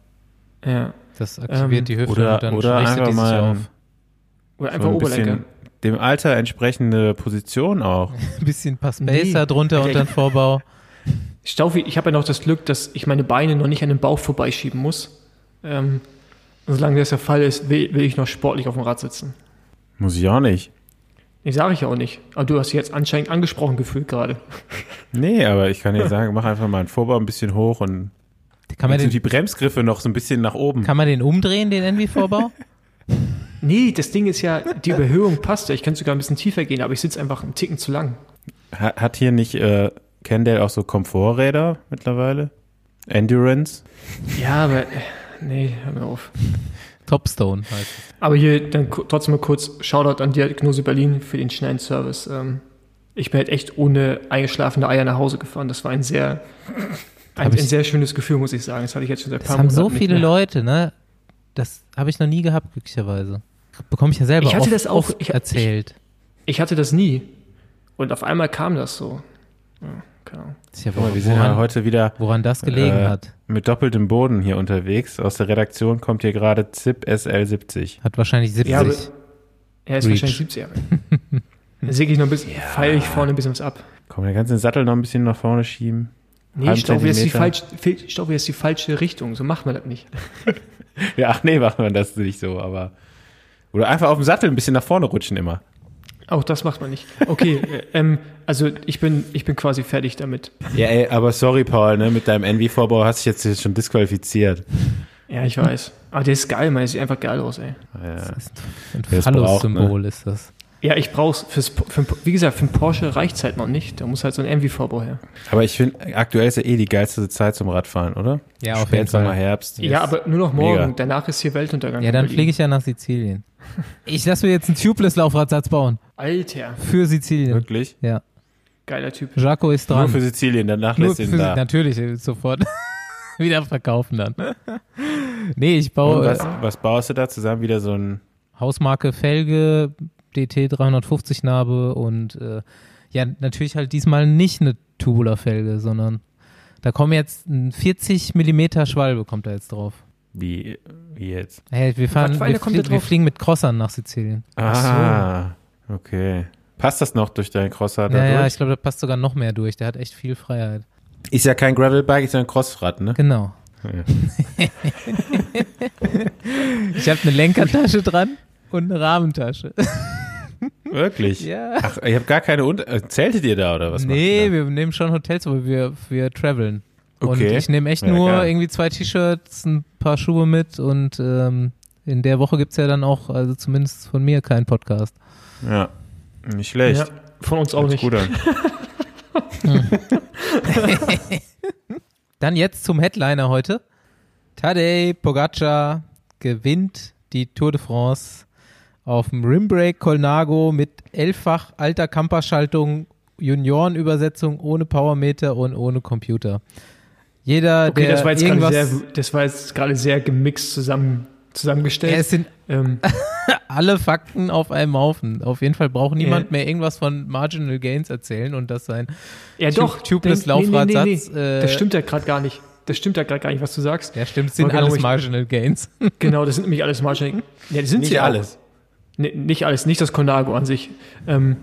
S2: Ja.
S1: Das aktiviert ähm, die Hüfte
S3: oder, und dann oder einfach die mal auf.
S2: Oder einfach so ein Oberlenker.
S3: Dem Alter entsprechende Position auch.
S1: ein bisschen ein paar Spacer nee. drunter und dann Vorbau.
S2: Staufi, ich habe ja noch das Glück, dass ich meine Beine noch nicht an den Bauch vorbeischieben muss. Ähm, solange das der Fall ist, will, will, ich noch sportlich auf dem Rad sitzen.
S3: Muss ich auch nicht.
S2: Nee, sage ich auch nicht. Aber du hast dich jetzt anscheinend angesprochen gefühlt gerade.
S3: Nee, aber ich kann dir sagen, mach einfach mal einen Vorbau ein bisschen hoch und kann man den, die Bremsgriffe noch so ein bisschen nach oben.
S1: Kann man den umdrehen, den NV-Vorbau?
S2: nee, das Ding ist ja, die Überhöhung passt ja. Ich könnte sogar ein bisschen tiefer gehen, aber ich sitze einfach einen Ticken zu lang.
S3: Hat, hat hier nicht äh, Kendall auch so Komforträder mittlerweile? Endurance?
S2: Ja, aber äh, nee, hör mir auf.
S1: Topstone heißt es.
S2: Aber hier dann trotzdem mal kurz Shoutout an Diagnose Berlin für den schnellen Service. Ähm, ich bin halt echt ohne eingeschlafene Eier nach Hause gefahren. Das war ein sehr ein, ein, sehr schönes Gefühl, muss ich sagen. Das hatte ich jetzt schon seit
S1: ein paar Monaten. Das haben so viele Leute, ne? Das habe ich noch nie gehabt, glücklicherweise. Bekomme ich ja selber
S2: ich hatte oft, das auch
S1: ich, erzählt.
S2: Ich, ich, hatte das nie. Und auf einmal kam das so. Ja,
S3: keine Tja, woran, wir sind ja heute wieder.
S1: Woran das gelegen äh, hat.
S3: Mit doppeltem Boden hier unterwegs. Aus der Redaktion kommt hier gerade ZIP SL70.
S1: Hat wahrscheinlich 70.
S2: Ja, aber, er ist Reach. wahrscheinlich 70 Jahre. Dann säge ich noch ein bisschen, ja. feile ich vorne ein bisschen was ab.
S3: Komm, der ganze Sattel noch ein bisschen nach vorne schieben.
S2: Nee, ich glaube, jetzt, die falsch, ich glaube, jetzt die falsche Richtung. So macht man das nicht.
S3: ja, ach nee, macht man das nicht so, aber. Oder einfach auf dem Sattel ein bisschen nach vorne rutschen immer.
S2: Auch das macht man nicht. Okay, äh, ähm, also ich bin, ich bin quasi fertig damit.
S3: Ja, ey, aber sorry, Paul, ne, mit deinem Envy-Vorbau hast du dich jetzt schon disqualifiziert.
S2: Ja, ich weiß. Aber der ist geil, man, der sieht einfach geil aus, ey.
S1: Ja. Das ist ein Phallus-Symbol ne? ist das.
S2: Ja, ich brauch's fürs, für, wie gesagt, für einen Porsche reicht's halt noch nicht. Da muss halt so ein MV-Vorbau her.
S3: Aber ich finde, aktuell ist ja eh die geilste Zeit zum Radfahren, oder?
S1: Ja, auf jeden Fall.
S3: Herbst.
S2: Ja, aber nur noch morgen. Mega. Danach ist hier Weltuntergang.
S1: Ja, dann fliege ich ja nach Sizilien. Ich lasse mir jetzt einen Tubeless-Laufradsatz bauen.
S2: Alter.
S1: Für Sizilien.
S3: Wirklich?
S1: Ja.
S2: Geiler Typ.
S1: Jaco ist dran.
S3: Nur für Sizilien, danach lässt ihn da.
S1: Natürlich, sofort. wieder verkaufen dann. nee, ich baue.
S3: was, was baust du da zusammen? Wieder so ein
S1: Hausmarke Felge, DT 350 Narbe und äh, ja, natürlich halt diesmal nicht eine Tubular-Felge, sondern da kommen jetzt ein 40 Millimeter Schwalbe kommt da jetzt drauf.
S3: Wie, wie jetzt?
S1: Hey, wir fahren, wir, flie wir, fliegen mit Crossern nach Sizilien.
S3: Ah, so. okay. Passt das noch durch deinen Crosser da
S1: ja? Ja, ich glaube, da passt sogar noch mehr durch. Der hat echt viel Freiheit.
S3: Ist ja kein Gravelbike, ist ja ein Crossrad, ne?
S1: Genau. Ja. ich habe eine Lenkertasche dran Und eine Rahmentasche.
S3: Wirklich?
S1: Ja.
S3: Ach, ihr habt gar keine Un äh, Zeltet ihr da oder was?
S1: Nee, wir nehmen schon Hotels, aber wir, wir traveln.
S3: Okay.
S1: Und ich nehme echt
S3: Ja,
S1: nur
S3: geil.
S1: irgendwie zwei T-Shirts, ein paar Schuhe mit und ähm, in der Woche gibt's ja dann auch, also zumindest von mir, keinen Podcast.
S3: Ja, nicht schlecht.
S2: Ja, von uns auch nicht.
S3: Gut an.
S1: Dann jetzt zum Headliner heute. Tadej Pogacar gewinnt die Tour de France auf dem Rimbrake Colnago mit elffach alter Camperschaltung, Juniorenübersetzung ohne Powermeter und ohne Computer. Jeder,
S2: Okay,
S1: der
S2: das war jetzt gerade
S1: irgendwas,
S2: sehr, das war jetzt gerade sehr gemixt zusammen, zusammengestellt.
S1: es sind
S2: ähm,
S1: alle Fakten auf einem Haufen. Auf jeden Fall braucht niemand
S2: Ja.
S1: mehr irgendwas von Marginal Gains erzählen und das sein
S2: ja, doch.
S1: tubeless
S2: Nee, nee, nee,
S1: Laufradsatz,
S2: nee.
S1: äh,
S2: Das stimmt ja gerade gar nicht. Das stimmt ja gerade gar nicht, was du sagst.
S1: Ja, stimmt, es sind
S2: Aber genau,
S1: alles Marginal Gains.
S2: Genau, das sind nämlich alles Marginal. Ja, die sind
S3: Nicht
S2: sie auch.
S3: alles.
S2: Nicht alles, nicht das Conago an sich. Ähm,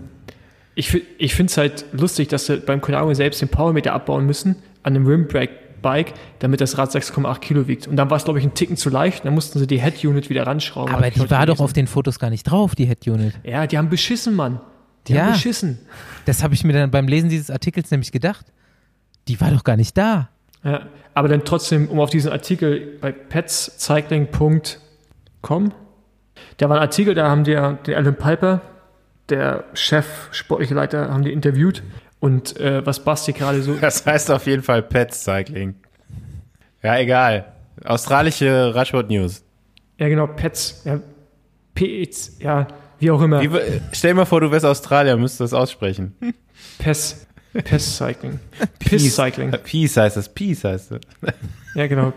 S2: ich ich finde es halt lustig, dass sie beim Conago selbst den Powermeter abbauen müssen an einem Rimbrake-Bike, damit das Rad 6,8 Kilo wiegt. Und dann war es, glaube ich, ein Ticken zu leicht. Dann mussten sie die Head-Unit wieder ranschrauben.
S1: Aber die war doch
S2: gelesen.
S1: auf den Fotos gar nicht drauf, die Head Unit.
S2: Ja, die haben beschissen, Mann. Die
S1: Ja.
S2: haben beschissen.
S1: Das habe ich mir dann beim Lesen dieses Artikels nämlich gedacht. Die war doch gar nicht da.
S2: Ja, aber dann trotzdem, um auf diesen Artikel bei petscycling.com, da war ein Artikel, da haben die ja den Alan Piper, der Chef, sportliche Leiter, haben die interviewt. Und äh, was Basti gerade so.
S3: Das heißt auf jeden Fall Pets Cycling. Ja, egal. Australische Radsport News.
S2: Ja, genau, Pets, ja, Pets, ja, wie auch immer.
S3: Wie, stell dir mal vor, du wärst Australier, müsstest du das aussprechen.
S2: Pes, Pes Cycling. Piss Cycling.
S3: Peace heißt das. Peace heißt das.
S2: Ja, genau.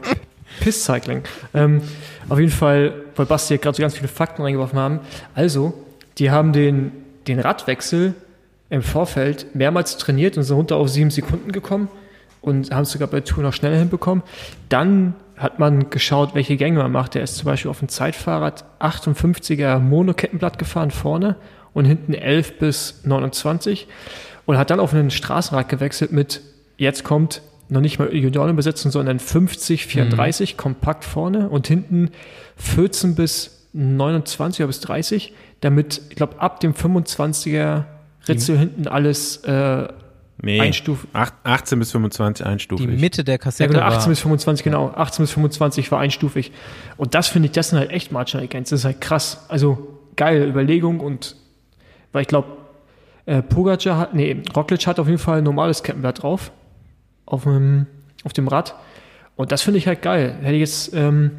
S2: Piss Cycling. Ähm, auf jeden Fall, weil Basti ja gerade so ganz viele Fakten reingeworfen haben. Also, die haben den, den Radwechsel im Vorfeld mehrmals trainiert und sind runter auf sieben Sekunden gekommen und haben es sogar bei Tour noch schneller hinbekommen. Dann hat man geschaut, welche Gänge man macht. Der ist zum Beispiel auf dem Zeitfahrrad 58er Monokettenblatt gefahren vorne und hinten 11 bis 29 und hat dann auf einen Straßenrad gewechselt mit, jetzt kommt noch nicht mal Juniorenbesetzung, sondern 50, 34 kompakt vorne und hinten 14 bis 29 oder bis 30, damit, ich glaube, ab dem 25er Ritzel hinten alles äh,
S3: Nee.
S2: Einstuf-
S3: Acht- 18 bis 25
S1: Die
S3: einstufig.
S1: Mitte der
S2: ja,
S1: Kassette
S2: genau, 18
S1: war.
S2: bis 25, genau. 18 bis 25 war einstufig. Und das finde ich, das sind halt echt Marginal Gains. Das ist halt krass. Also geile Überlegung und weil ich glaube, äh, Pogacar hat, nee, Roglic hat auf jeden Fall ein normales Kettenblatt drauf. Auf dem, auf dem Rad. Und das finde ich halt geil. Hätte ich jetzt ähm,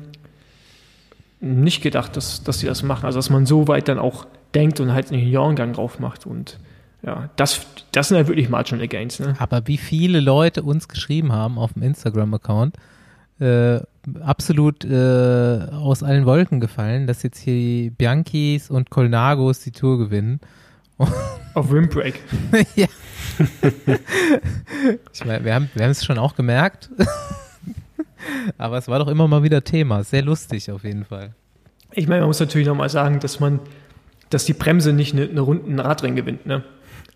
S2: nicht gedacht, dass, dass die das machen. Also, dass man so weit dann auch denkt und halt einen Juniorengang drauf macht. Und ja, das, das sind halt wirklich Marginal Gains. Ne?
S1: Aber wie viele Leute uns geschrieben haben auf dem Instagram-Account, äh, absolut äh, aus allen Wolken gefallen, dass jetzt hier die Bianchis und Colnagos die Tour gewinnen.
S2: Auf Windbreak.
S1: ja. ich meine, wir haben wir es schon auch gemerkt. Aber es war doch immer mal wieder Thema. Sehr lustig auf jeden Fall.
S2: Ich meine, man muss natürlich nochmal sagen, dass man, dass die Bremse nicht eine, eine Runden Radrennen gewinnt, ne?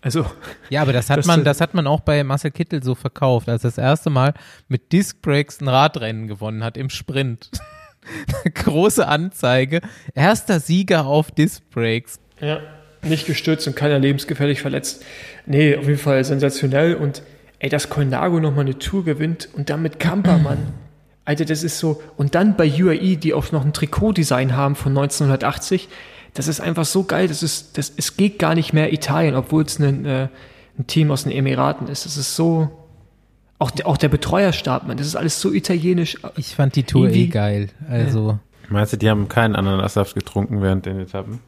S2: Also,
S1: Ja, aber das hat man, das hat man auch bei Marcel Kittel so verkauft, als er das erste Mal mit Disc Brakes ein Radrennen gewonnen hat im Sprint. Große Anzeige. Erster Sieger auf Disc Brakes.
S2: ja, nicht gestürzt und keiner lebensgefährlich verletzt. Nee, auf jeden Fall sensationell und ey, dass Colnago nochmal eine Tour gewinnt und dann mit Kampermann. Alter, das ist so. Und dann bei UAE, die auch noch ein Trikotdesign haben von 1980. Das ist einfach so geil. Das ist, das, es geht gar nicht mehr Italien, obwohl es ein, äh, ein Team aus den Emiraten ist. Das ist so, auch der, auch der Betreuerstab, man, das ist alles so italienisch.
S1: Ich fand die Tour eh
S2: Irgendwie-
S1: geil. Also,
S3: Meinst du, die haben keinen Ananassaft getrunken während den Etappen?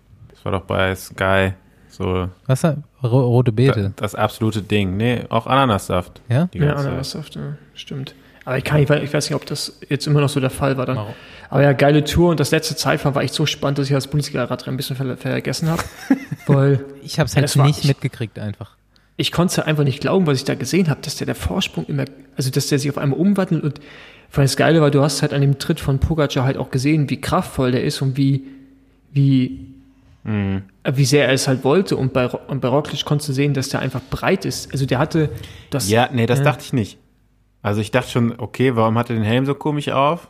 S3: Das war doch bei Sky so
S1: was? Ro rote
S3: da,
S1: Beete.
S3: das absolute Ding. Nee, auch Ananassaft.
S1: Ja?
S3: Die
S2: Ja,
S3: ganze Zeit.
S2: Ananassaft, ja, stimmt. Aber ich, kann, ich, weiß, ich weiß nicht, ob das jetzt immer noch so der Fall war dann.
S1: Warum?
S2: Aber ja, geile Tour und das letzte Zeitfahren war echt so spannend, dass ich das Bundesliga-Radrennen ein bisschen ver vergessen habe. weil
S1: Ich habe es
S2: Ja,
S1: halt
S2: das war-
S1: nicht
S2: ich-
S1: mitgekriegt einfach.
S2: ich konnte einfach nicht glauben, was ich da gesehen habe, dass der der Vorsprung immer, also dass der sich auf einmal umwandelt und allem das Geile war, du hast halt an dem Tritt von Pogacar halt auch gesehen, wie kraftvoll der ist und wie, wie,
S3: Mhm.
S2: äh, wie sehr er es halt wollte und bei, und bei Roglic konntest du sehen, dass der einfach breit ist. Also der hatte das,
S3: Ja, nee, das
S2: Ja.
S3: dachte ich nicht. Also ich dachte schon, okay, warum hat er den Helm so komisch auf?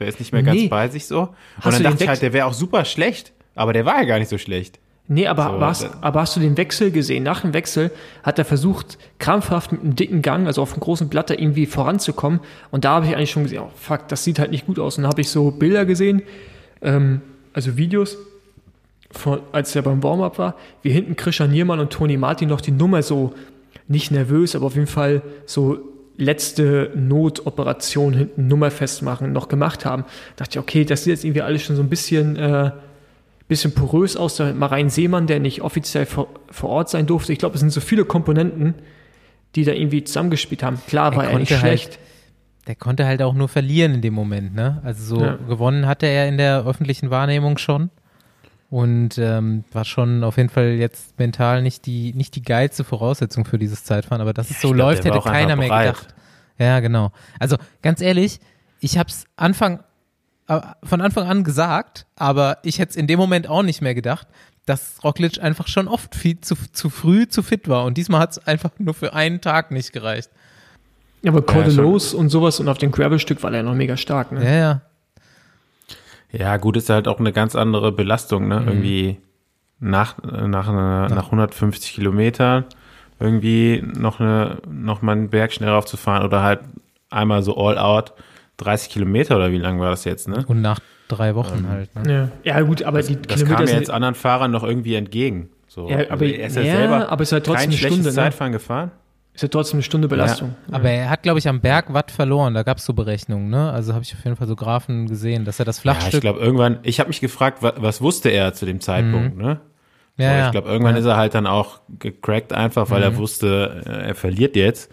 S3: Der ist nicht mehr ganz
S2: Nee.
S3: bei sich so. Und
S2: Hast
S3: dann dachte ich halt, der wäre auch super schlecht. aber der war ja gar nicht so schlecht.
S2: Nee, aber, so, hast, aber hast du den Wechsel gesehen? Nach dem Wechsel hat er versucht, krampfhaft mit einem dicken Gang, also auf einem großen Blatt, da irgendwie voranzukommen. Und da habe ich eigentlich schon gesehen, oh fuck, das sieht halt nicht gut aus. Und dann habe ich so Bilder gesehen, ähm, also Videos, von, als er beim Warm-Up war, wie hinten Christian Niermann und Toni Martin noch die Nummer so nicht nervös, aber auf jeden Fall so letzte Notoperation hinten Nummer festmachen noch gemacht haben. Da dachte ich, okay, das sieht jetzt irgendwie alles schon so ein bisschen äh, bisschen porös aus. Da Marein Seemann, der nicht offiziell vor, vor Ort sein durfte. Ich glaube, es sind so viele Komponenten, die da irgendwie zusammengespielt haben. Klar war er, er nicht halt schlecht.
S1: Halt, der konnte halt auch nur verlieren in dem Moment, ne? Also so ja. gewonnen hatte er in der öffentlichen Wahrnehmung schon. Und ähm, war schon auf jeden Fall jetzt mental nicht die, nicht die geilste Voraussetzung für dieses Zeitfahren. Aber dass es so glaub, läuft, hätte keiner mehr gedacht. Ja, genau. Also ganz ehrlich, ich habe es Anfang äh, von Anfang an gesagt, aber ich hätte es in dem Moment auch nicht mehr gedacht, dass Roglic einfach schon oft viel zu, zu früh zu fit war und diesmal hat es einfach nur für einen Tag nicht gereicht.
S2: Ja, aber Cordelos ja, und sowas und auf dem Gravelstück war er noch mega stark, ne?
S1: Ja, ja.
S3: Ja, gut, ist halt auch eine ganz andere Belastung, ne? Mhm. Irgendwie nach, nach, eine, nach 150 Kilometern irgendwie noch eine, noch mal einen Berg schnell raufzufahren oder halt einmal so all out 30 Kilometer oder wie lang war das jetzt, ne?
S1: Und nach drei Wochen ähm, halt. Ne?
S2: Ja. ja, gut, aber
S3: das,
S2: die
S3: das Kilometer kam ja jetzt anderen Fahrern noch irgendwie entgegen. So.
S2: Ja, aber also er ist ja, ja selber aber es ist halt trotzdem
S3: kein eine Stunde, ne? Zeitfahren ne? gefahren.
S2: Ist ja trotzdem eine Stunde Belastung.
S1: Ja. Aber er hat, glaube ich, am Berg Watt verloren. Da gab es so Berechnungen, ne? Also habe ich auf jeden Fall so Graphen gesehen, dass er das Flachstück. Ja,
S3: ich glaube, irgendwann, ich habe mich gefragt, was, was, wusste er zu dem Zeitpunkt, mhm. ne? Ja, so, ich glaube, irgendwann ja. ist er halt dann auch gecrackt einfach, weil mhm. er wusste, äh, er verliert jetzt.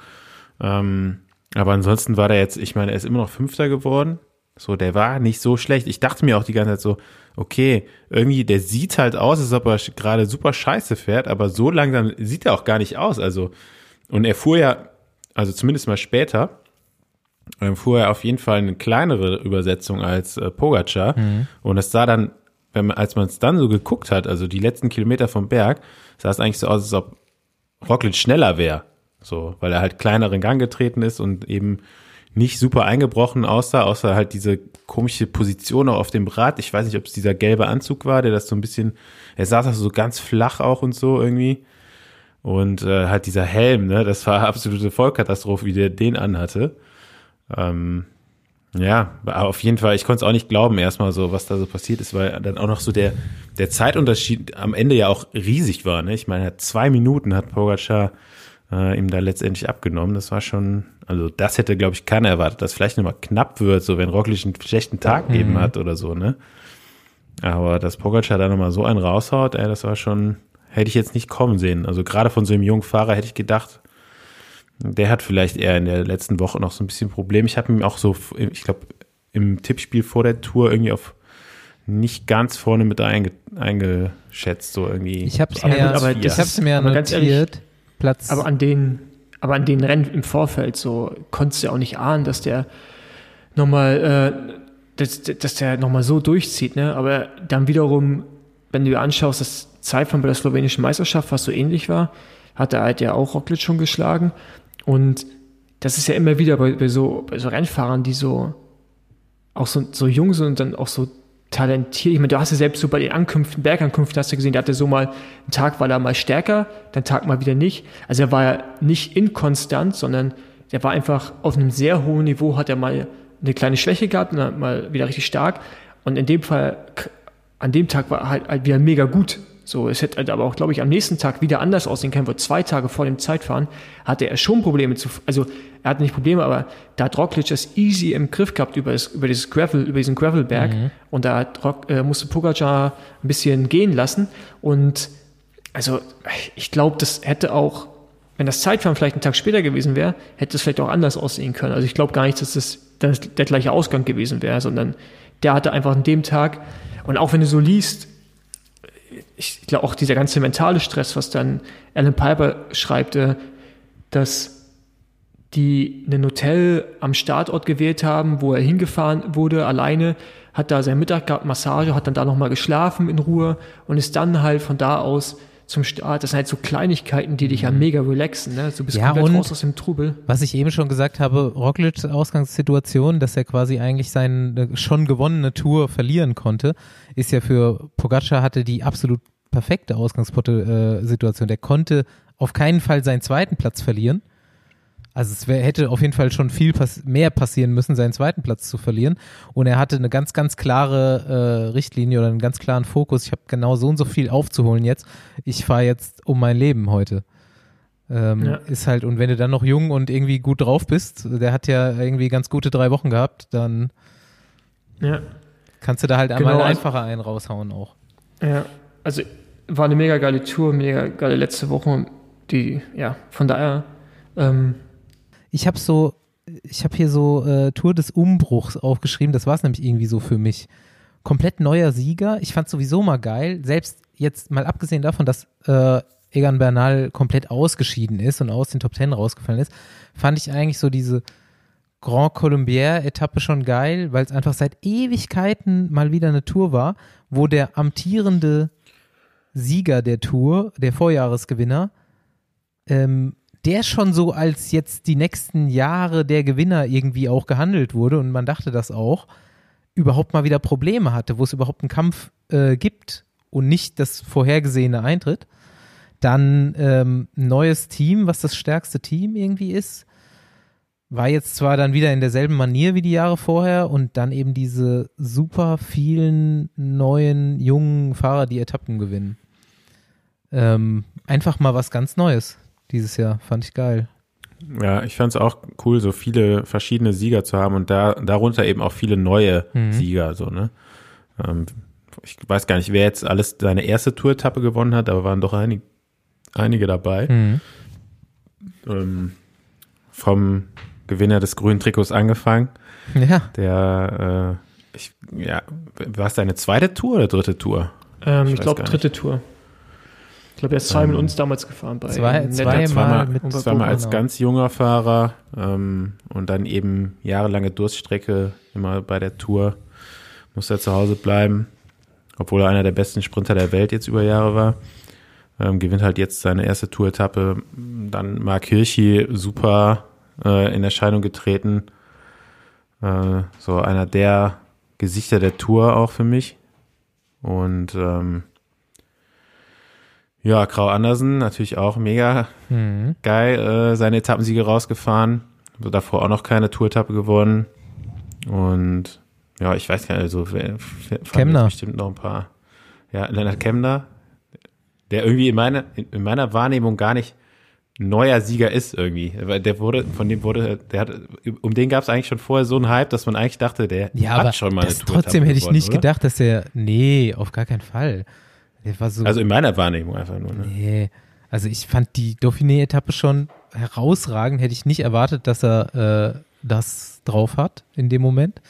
S3: Ähm, aber ansonsten war der jetzt, ich meine, er ist immer noch Fünfter geworden. So, der war nicht so schlecht. Ich dachte mir auch die ganze Zeit so, okay, irgendwie, der sieht halt aus, als ob er gerade super scheiße fährt, aber so langsam sieht er auch gar nicht aus. Also, und er fuhr ja, also zumindest mal später, ähm, fuhr er auf jeden Fall eine kleinere Übersetzung als äh, Pogacar. Mhm. Und es sah dann, wenn man, als man es dann so geguckt hat, also die letzten Kilometer vom Berg, sah es eigentlich so aus, als ob Roglic schneller wäre. So, weil er halt kleineren Gang getreten ist und eben nicht super eingebrochen aussah, außer halt diese komische Position auch auf dem Rad. Ich weiß nicht, ob es dieser gelbe Anzug war, der das so ein bisschen, er saß also so ganz flach auch und so irgendwie. Und äh, halt dieser Helm, ne, das war absolute Vollkatastrophe, wie der den anhatte. Ähm, ja, auf jeden Fall, ich konnte es auch nicht glauben erstmal so, was da so passiert ist, weil dann auch noch so der, der Zeitunterschied am Ende ja auch riesig war. Ne? Ich meine, zwei Minuten hat Pogacar äh, ihm da letztendlich abgenommen. Das war schon, also das hätte, glaube ich, keiner erwartet, dass vielleicht nochmal knapp wird, so wenn Roglic einen schlechten Tag mhm. eben hat oder so, ne? Aber dass Pogacar da nochmal so einen raushaut, ey, das war schon, hätte ich jetzt nicht kommen sehen. Also gerade von so einem jungen Fahrer hätte ich gedacht, der hat vielleicht eher in der letzten Woche noch so ein bisschen Problem. Ich habe ihm auch so, ich glaube, im Tippspiel vor der Tour irgendwie auf nicht ganz vorne mit einge, eingeschätzt, so irgendwie.
S1: Ich habe es mir, aber ich hab's mir notiert.
S2: Platz. Aber an den, aber an den Rennen im Vorfeld so konntest du ja auch nicht ahnen, dass der nochmal, äh, dass, dass der nochmal so durchzieht, ne? Aber dann wiederum, wenn du dir anschaust, das Zeitfahren bei der slowenischen Meisterschaft, was so ähnlich war, hat er halt ja auch Roglic schon geschlagen. Und das ist ja immer wieder bei, bei, so, bei so Rennfahrern, die so auch so, so jung sind und dann auch so talentiert. Ich meine, du hast ja selbst so bei den Ankünften, Bergankünften hast du gesehen, der hatte so mal einen Tag war er mal stärker, dann Tag mal wieder nicht. Also er war ja nicht inkonstant, sondern der war einfach auf einem sehr hohen Niveau, hat er mal eine kleine Schwäche gehabt und dann mal wieder richtig stark. Und in dem Fall, an dem Tag war er halt, halt wieder mega gut. So, es hätte aber auch, glaube ich, am nächsten Tag wieder anders aussehen können, wo zwei Tage vor dem Zeitfahren hatte er schon Probleme zu, also er hatte nicht Probleme, aber da hat Roglic das easy im Griff gehabt über, das, über dieses Gravel, über diesen Gravelberg mhm. und da hat Rock, äh, musste Pogacar ein bisschen gehen lassen und also ich glaube, das hätte auch, wenn das Zeitfahren vielleicht einen Tag später gewesen wäre, hätte es vielleicht auch anders aussehen können. Also ich glaube gar nicht, dass das, das der gleiche Ausgang gewesen wäre, sondern der hatte einfach an dem Tag und auch wenn du so liest, ich glaube auch dieser ganze mentale Stress, was dann Alan Piper schreibt, dass die ein Hotel am Startort gewählt haben, wo er hingefahren wurde, alleine, hat da sein Mittag gehabt, Massage, hat dann da nochmal geschlafen in Ruhe und ist dann halt von da aus zum Start. Das sind halt so Kleinigkeiten, die dich ja mhm. mega relaxen. Ne? Du bist
S1: ja,
S2: komplett
S1: raus aus dem Trubel. Was ich eben schon gesagt habe, Rocklitz Ausgangssituation, dass er quasi eigentlich seine schon gewonnene Tour verlieren konnte, ist ja für Pogacar hatte die absolut perfekte Ausgangssituation. Der konnte auf keinen Fall seinen zweiten Platz verlieren. Also es wär, hätte auf jeden Fall schon viel pass mehr passieren müssen, seinen zweiten Platz zu verlieren. Und er hatte eine ganz, ganz klare äh, Richtlinie oder einen ganz klaren Fokus. Ich habe genau so und so viel aufzuholen jetzt. Ich fahre jetzt um mein Leben heute. Ähm, ja. Ist halt, und wenn du dann noch jung und irgendwie gut drauf bist, der hat ja irgendwie ganz gute drei Wochen gehabt, dann ja. kannst du da halt einmal genau, also einfacher einen raushauen auch.
S2: Ja, also war eine mega geile Tour, mega geile letzte Woche. Die, ja, von daher ähm,
S1: ich habe so, ich habe hier so äh, Tour des Umbruchs aufgeschrieben. Das war es nämlich irgendwie so für mich. Komplett neuer Sieger. Ich fand sowieso mal geil. Selbst jetzt mal abgesehen davon, dass äh, Egan Bernal komplett ausgeschieden ist und aus den Top Ten rausgefallen ist, fand ich eigentlich so diese Grand Colombier-Etappe schon geil, weil es einfach seit Ewigkeiten mal wieder eine Tour war, wo der amtierende Sieger der Tour, der Vorjahresgewinner, ähm, der schon so als jetzt die nächsten Jahre der Gewinner irgendwie auch gehandelt wurde und man dachte das auch, überhaupt mal wieder Probleme hatte, wo es überhaupt einen Kampf äh, gibt und nicht das vorhergesehene eintritt. Dann ähm, ein neues Team, was das stärkste Team irgendwie ist. War jetzt zwar dann wieder in derselben Manier wie die Jahre vorher und dann eben diese super vielen neuen jungen Fahrer, die Etappen gewinnen. Ähm, einfach mal was ganz Neues dieses Jahr. Fand ich geil.
S3: Ja, ich fand es auch cool, so viele verschiedene Sieger zu haben und da darunter eben auch viele neue mhm. Sieger. So, ne? Ähm, ich weiß gar nicht, wer jetzt alles seine erste Tour-Etappe gewonnen hat, aber waren doch einig, einige dabei. Mhm. Ähm, vom Gewinner des grünen Trikots angefangen. Ja. Der, äh, ich, ja, war es deine zweite Tour oder dritte Tour?
S2: Ähm, ich, ich glaube, dritte Tour. Ich glaube, er ist zwei ähm, mit uns damals gefahren. Bei
S3: zwei, zweimal, zweimal, mit zweimal als ganz junger Fahrer ähm, und dann eben jahrelange Durststrecke immer bei der Tour. Muss er zu Hause bleiben, obwohl er einer der besten Sprinter der Welt jetzt über Jahre war. Ähm, gewinnt halt jetzt seine erste Tour-Etappe. Dann Mark Hirschi super äh, in Erscheinung getreten. Äh, so einer der Gesichter der Tour auch für mich. Und ähm, ja, Grau Andersen, natürlich auch mega mhm. geil, äh, seine Etappensiege rausgefahren. Davor auch noch keine Tour-Etappe gewonnen. Und ja, ich weiß gar nicht, also
S1: Kemner.
S3: bestimmt noch ein paar. Ja, Lennart Kemner, der irgendwie in meiner, in meiner Wahrnehmung gar nicht neuer Sieger ist irgendwie. Der wurde, von dem wurde, der hat, um den gab es eigentlich schon vorher so einen Hype, dass man eigentlich dachte, der
S1: ja, hat schon mal eine Tour. Trotzdem hätte ich nicht oder? gedacht, dass er, nee, auf gar keinen Fall.
S3: So, also in meiner Wahrnehmung einfach nur. Ne?
S1: Nee. Also ich fand die Dauphiné-Etappe schon herausragend. Hätte ich nicht erwartet, dass er äh, das drauf hat in dem Moment.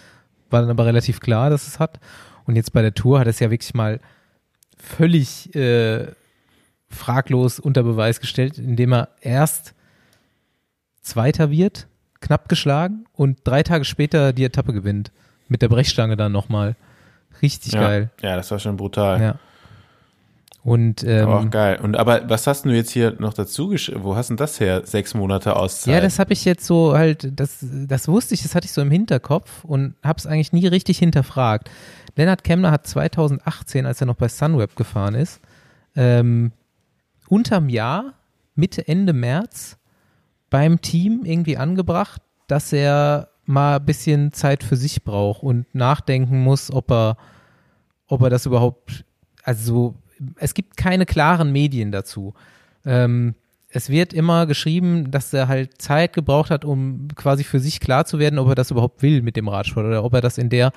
S1: War dann aber relativ klar, dass es hat. Und jetzt bei der Tour hat es ja wirklich mal völlig äh, fraglos unter Beweis gestellt, indem er erst Zweiter wird, knapp geschlagen und drei Tage später die Etappe gewinnt. Mit der Brechstange dann nochmal. Richtig
S3: ja,
S1: geil.
S3: Ja, das war schon brutal.
S1: Ja. Und, ähm,
S3: aber auch geil. Und aber was hast du jetzt hier noch dazu geschrieben? Wo hast du das her? Sechs Monate Auszeit?
S1: Ja, das habe ich jetzt so halt, das, das wusste ich, das hatte ich so im Hinterkopf und habe es eigentlich nie richtig hinterfragt. Lennart Kemmler hat 2018, als er noch bei Sunweb gefahren ist, ähm, unterm Jahr, Mitte, Ende März, beim Team irgendwie angebracht, dass er mal ein bisschen Zeit für sich braucht und nachdenken muss, ob er, ob er das überhaupt, also es gibt keine klaren Medien dazu. Ähm, es wird immer geschrieben, dass er halt Zeit gebraucht hat, um quasi für sich klar zu werden, ob er das überhaupt will mit dem Radsport oder ob er das in der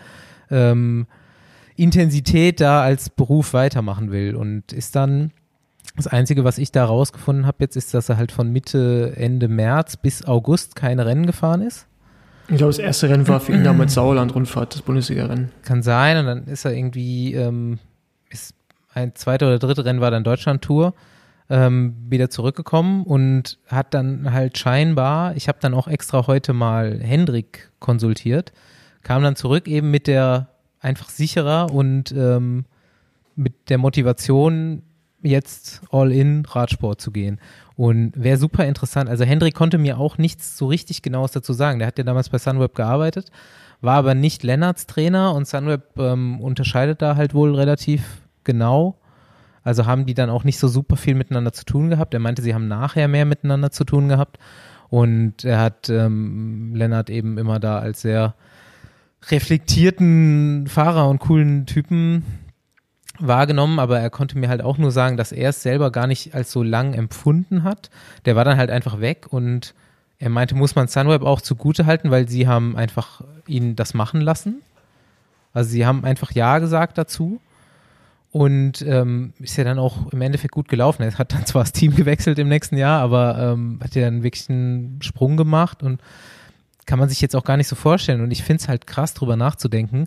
S1: ähm, Intensität da als Beruf weitermachen will. Und ist dann das Einzige, was ich da rausgefunden habe jetzt, ist, dass er halt von Mitte, Ende März bis August keine Rennen gefahren ist.
S2: Ich glaube, das erste Rennen war für ihn damals Sauerland-Rundfahrt, das Bundesliga-Rennen.
S1: Kann sein, und dann ist er irgendwie, ähm, ein zweiter oder dritte Rennen war dann Deutschland-Tour, ähm, wieder zurückgekommen und hat dann halt scheinbar, ich habe dann auch extra heute mal Hendrik konsultiert, kam dann zurück eben mit der einfach sicherer und ähm, mit der Motivation, jetzt all in Radsport zu gehen. Und wäre super interessant. Also Hendrik konnte mir auch nichts so richtig Genaues dazu sagen. Der hat ja damals bei Sunweb gearbeitet, war aber nicht Lennarts Trainer und Sunweb ähm, unterscheidet da halt wohl relativ genau. Also haben die dann auch nicht so super viel miteinander zu tun gehabt. Er meinte, sie haben nachher mehr miteinander zu tun gehabt. Und er hat ähm, Lennart eben immer da als sehr reflektierten Fahrer und coolen Typen wahrgenommen, aber er konnte mir halt auch nur sagen, dass er es selber gar nicht als so lang empfunden hat. Der war dann halt einfach weg und er meinte, muss man Sunweb auch zugute halten, weil sie haben einfach ihn das machen lassen. Also sie haben einfach Ja gesagt dazu. Und ähm, ist ja dann auch im Endeffekt gut gelaufen. Er hat dann zwar das Team gewechselt im nächsten Jahr, aber ähm, hat ja dann wirklich einen Sprung gemacht und kann man sich jetzt auch gar nicht so vorstellen. Und ich finde es halt krass, drüber nachzudenken,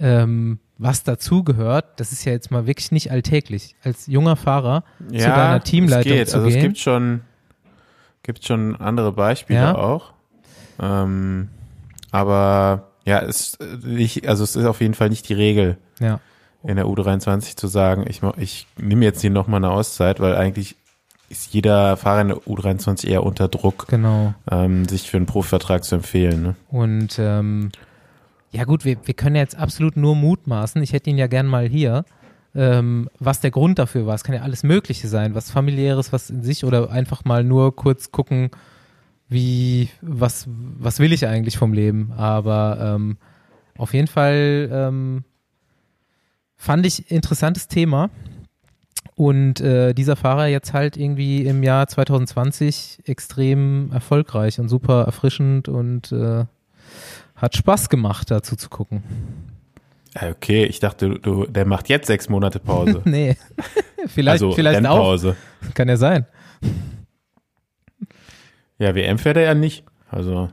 S1: ähm, was dazugehört, das ist ja jetzt mal wirklich nicht alltäglich. Als junger Fahrer
S3: ja, zu deiner Teamleitung es geht. zu also gehen. Es gibt schon, gibt schon andere Beispiele ja? auch. Ähm, aber ja, es, ich, also es ist auf jeden Fall nicht die Regel.
S1: Ja.
S3: In der U23 zu sagen, ich, ich nehme jetzt hier nochmal eine Auszeit, weil eigentlich ist jeder Fahrer in der U23 eher unter Druck,
S1: genau.
S3: ähm, sich für einen Profivertrag zu empfehlen. Ne?
S1: Und ähm, ja gut, wir, wir können jetzt absolut nur mutmaßen. Ich hätte ihn ja gern mal hier. Ähm, was der Grund dafür war. Es kann ja alles Mögliche sein, was familiäres, was in sich oder einfach mal nur kurz gucken, wie, was, was will ich eigentlich vom Leben. Aber ähm, auf jeden Fall ähm, fand ich interessantes Thema. Und äh, dieser Fahrer jetzt halt irgendwie im Jahr 2020 extrem erfolgreich und super erfrischend und äh, hat Spaß gemacht, dazu zu gucken.
S3: Okay, ich dachte, du, der macht jetzt sechs Monate Pause.
S1: nee, vielleicht, also, vielleicht auch. Kann ja sein.
S3: Ja, WM fährt er ja nicht. Also.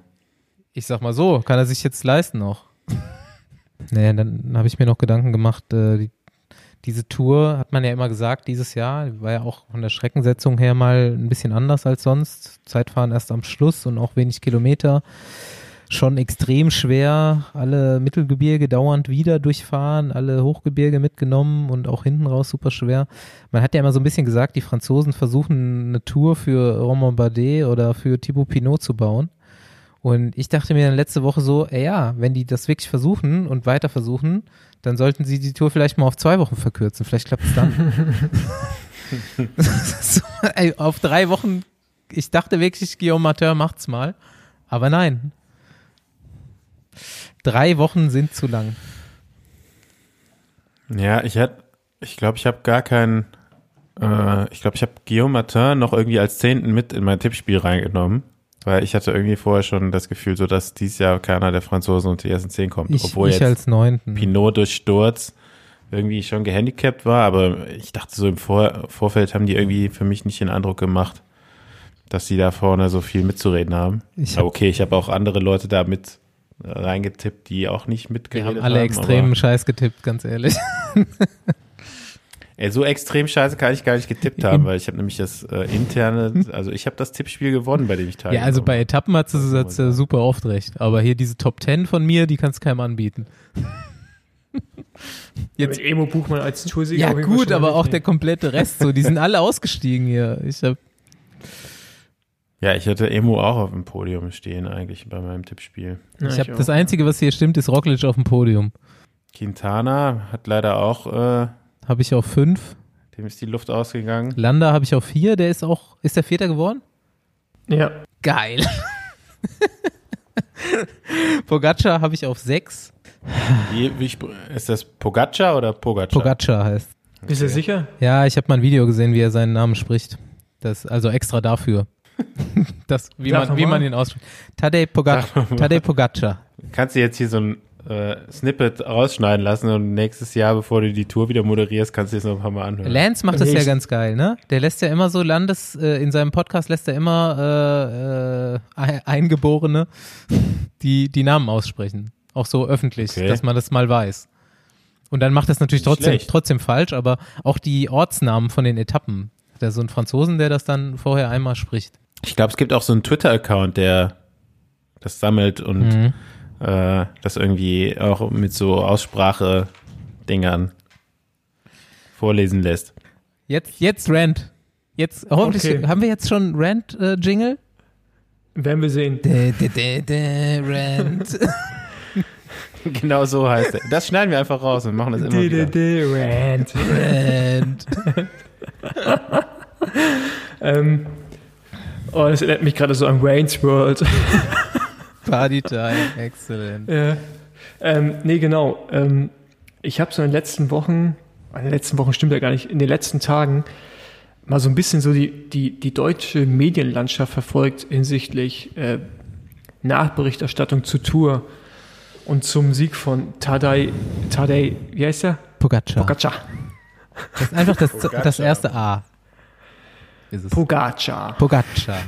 S1: Ich sag mal so, kann er sich jetzt leisten noch. Nee, dann habe ich mir noch Gedanken gemacht, äh, die, diese Tour hat man ja immer gesagt, dieses Jahr, war ja auch von der Streckensetzung her mal ein bisschen anders als sonst. Zeitfahren erst am Schluss und auch wenig Kilometer schon extrem schwer, alle Mittelgebirge dauernd wieder durchfahren, alle Hochgebirge mitgenommen und auch hinten raus super schwer. Man hat ja immer so ein bisschen gesagt, die Franzosen versuchen eine Tour für Romain Bardet oder für Thibaut Pinot zu bauen. Und ich dachte mir dann letzte Woche so, ey ja, wenn die das wirklich versuchen und weiter versuchen, dann sollten sie die Tour vielleicht mal auf zwei Wochen verkürzen. Vielleicht klappt es dann. so, ey, auf drei Wochen, ich dachte wirklich, Guillaume Martin macht's mal. Aber nein, Drei Wochen sind zu lang.
S3: Ja, ich hätte, ich glaube, ich habe gar keinen, äh, ich glaube, ich habe Guillaume Martin noch irgendwie als Zehnten mit in mein Tippspiel reingenommen. Weil ich hatte irgendwie vorher schon das Gefühl, so dass dieses Jahr keiner der Franzosen unter die ersten zehn kommt.
S1: Ich,
S3: Obwohl
S1: ich jetzt als Neunten.
S3: Pinot durch Sturz irgendwie schon gehandicapt war, aber ich dachte so im Vor Vorfeld haben die irgendwie für mich nicht den Eindruck gemacht, dass sie da vorne so viel mitzureden haben. Ich hab, aber okay, ich habe auch andere Leute da mit reingetippt, die auch nicht mitgeredet haben.
S1: Wir haben alle extremen Scheiß getippt, ganz ehrlich.
S3: Ey, so extrem scheiße kann ich gar nicht getippt haben, weil ich habe nämlich das äh, interne, also ich habe das Tippspiel gewonnen, bei dem ich teilgenommen
S1: Ja, also bei Etappen hat sie jetzt äh, super oft recht, aber hier diese Top 10 von mir, die kannst du keinem anbieten.
S2: Jetzt ja, Emo Buchmann als Toursieger.
S1: Ja gut, aber auch der komplette Rest so, die sind alle ausgestiegen hier. Ich habe
S3: ja, ich hatte Emo auch auf dem Podium stehen eigentlich bei meinem Tippspiel.
S1: Ja, ich habe das Einzige, was hier stimmt, ist Roglic auf dem Podium.
S3: Quintana hat leider auch. Äh,
S1: habe ich auf fünf.
S3: Dem ist die Luft ausgegangen.
S1: Landa habe ich auf vier. Der ist auch. Ist der Vierter geworden?
S2: Ja.
S1: Geil. Pogacar habe ich auf sechs.
S3: Wie, wie, ist das Pogacar oder Pogacar?
S1: Pogacar heißt.
S2: Okay. Bist du sicher?
S1: Ja, ich habe mal ein Video gesehen, wie er seinen Namen spricht. Das also extra dafür. das, wie, man, wie man ihn ausspricht. Tadej, Pogac Tadej Pogacar.
S3: Kannst du jetzt hier so ein äh, Snippet rausschneiden lassen und nächstes Jahr, bevor du die Tour wieder moderierst, kannst du es noch ein paar Mal anhören.
S1: Lance macht das ja ganz geil, ne? Der lässt ja immer so Landes, äh, in seinem Podcast lässt er immer äh, äh, Eingeborene die, die Namen aussprechen. Auch so öffentlich, okay. dass man das mal weiß. Und dann macht das natürlich trotzdem, trotzdem falsch, aber auch die Ortsnamen von den Etappen. Da ist so ein Franzosen, der das dann vorher einmal spricht.
S3: Ich glaube, es gibt auch so einen Twitter-Account, der das sammelt und mhm. Äh, das irgendwie auch mit so Aussprache-Dingern vorlesen lässt.
S1: Jetzt, jetzt Rant. Jetzt, hoffentlich, okay. haben wir jetzt schon Rant-Jingle?
S2: Äh, Werden wir sehen.
S1: De, de, de, de, Rant.
S3: genau so heißt er. Das schneiden wir einfach raus und machen das immer de, wieder. De, de, Rant.
S2: Rant. ähm, oh, das erinnert mich gerade so an Wayne's World.
S1: Party Time, excellent.
S2: Ja. Ähm, nee, genau. Ähm, ich habe so in den letzten Wochen, in den letzten Wochen stimmt ja gar nicht, in den letzten Tagen mal so ein bisschen so die, die, die deutsche Medienlandschaft verfolgt hinsichtlich äh, Nachberichterstattung zur Tour und zum Sieg von Tadej, Tadej, wie heißt der?
S1: Pogacar.
S2: Pogacar.
S1: Das ist einfach das, das erste A.
S2: Ist es. Pogacar.
S1: Pogacar.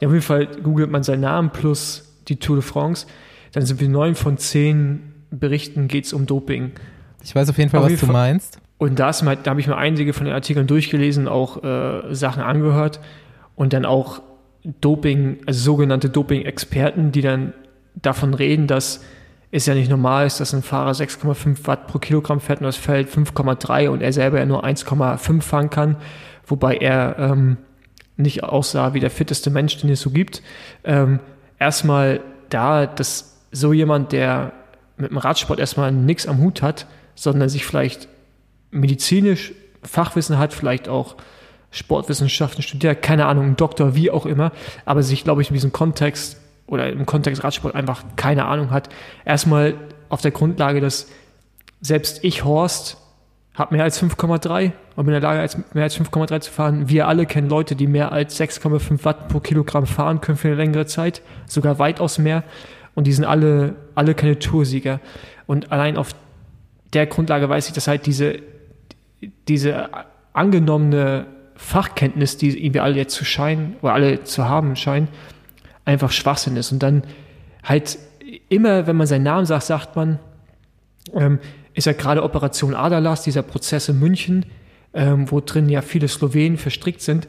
S2: Ja, auf jeden Fall googelt man seinen Namen plus die Tour de France. Dann sind wir neun von zehn Berichten geht es um Doping.
S1: Ich weiß auf jeden Fall, auf was jeden du Fall. meinst.
S2: Und da, da habe ich mir einige von den Artikeln durchgelesen, auch äh, Sachen angehört und dann auch Doping, also sogenannte Doping-Experten, die dann davon reden, dass es ja nicht normal ist, dass ein Fahrer 6,5 Watt pro Kilogramm fährt und das Feld 5,3 und er selber ja nur 1,5 fahren kann, wobei er ähm, nicht aussah wie der fitteste Mensch, den es so gibt. Ähm, erstmal da, dass so jemand, der mit dem Radsport erstmal nichts am Hut hat, sondern sich vielleicht medizinisch Fachwissen hat, vielleicht auch Sportwissenschaften studiert, keine Ahnung, Doktor, wie auch immer, aber sich, glaube ich, in diesem Kontext oder im Kontext Radsport einfach keine Ahnung hat. Erstmal auf der Grundlage, dass selbst ich, Horst, habe mehr als 5,3 und bin in der Lage, als, mehr als 5,3 zu fahren. Wir alle kennen Leute, die mehr als 6,5 Watt pro Kilogramm fahren können für eine längere Zeit, sogar weitaus mehr. Und die sind alle, alle keine Toursieger. Und allein auf der Grundlage weiß ich, dass halt diese, diese angenommene Fachkenntnis, die irgendwie alle jetzt zu scheinen oder alle zu haben scheinen, einfach Schwachsinn ist. Und dann halt immer, wenn man seinen Namen sagt, sagt man, ähm, ist ja gerade Operation Adalas, dieser Prozess in München, ähm, wo drin ja viele Slowenen verstrickt sind.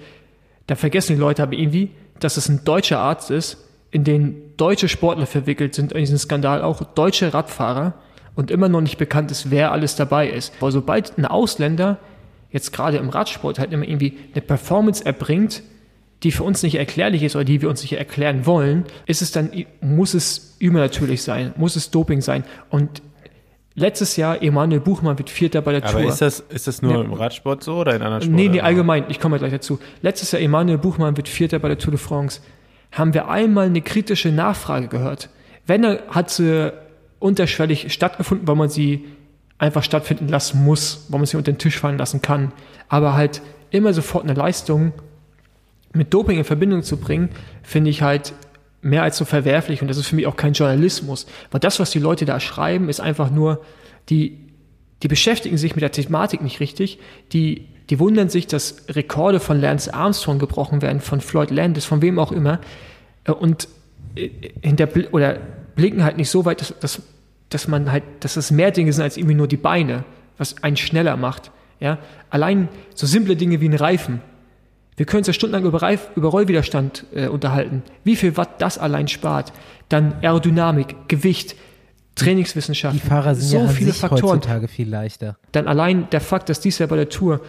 S2: Da vergessen die Leute aber irgendwie, dass es ein deutscher Arzt ist, in den deutsche Sportler verwickelt sind, in diesen Skandal auch deutsche Radfahrer und immer noch nicht bekannt ist, wer alles dabei ist. Aber sobald ein Ausländer jetzt gerade im Radsport halt immer irgendwie eine Performance erbringt, die für uns nicht erklärlich ist oder die wir uns nicht erklären wollen, ist es dann, muss es übernatürlich sein, muss es Doping sein. Und letztes Jahr, Emanuel Buchmann wird Vierter bei der
S3: Aber
S2: Tour.
S3: Aber ist das, ist das nur ja. im Radsport so oder in anderen Sportarten?
S2: Nee, nee, allgemein, ich komme gleich dazu. Letztes Jahr, Emanuel Buchmann wird Vierter bei der Tour de France. Haben wir einmal eine kritische Nachfrage gehört. Wenn er hat sie unterschwellig stattgefunden, weil man sie einfach stattfinden lassen muss, weil man sie unter den Tisch fallen lassen kann. Aber halt immer sofort eine Leistung mit Doping in Verbindung zu bringen, finde ich halt mehr als so verwerflich und das ist für mich auch kein Journalismus. Weil das, was die Leute da schreiben, ist einfach nur, die, die beschäftigen sich mit der Thematik nicht richtig, die, die wundern sich, dass Rekorde von Lance Armstrong gebrochen werden, von Floyd Landis, von wem auch immer äh, und äh, hinter, oder blicken halt nicht so weit, dass, dass, dass man halt, dass das mehr Dinge sind als irgendwie nur die Beine, was einen schneller macht. Ja? Allein so simple Dinge wie ein Reifen. Wir können uns ja stundenlang über, Reif, über Rollwiderstand äh, unterhalten. Wie viel Watt das allein spart. Dann Aerodynamik, Gewicht, Trainingswissenschaften.
S1: Die Fahrer sind so ja viele Faktoren. heutzutage viel leichter.
S2: Dann allein der Fakt, dass dies Jahr bei der Tour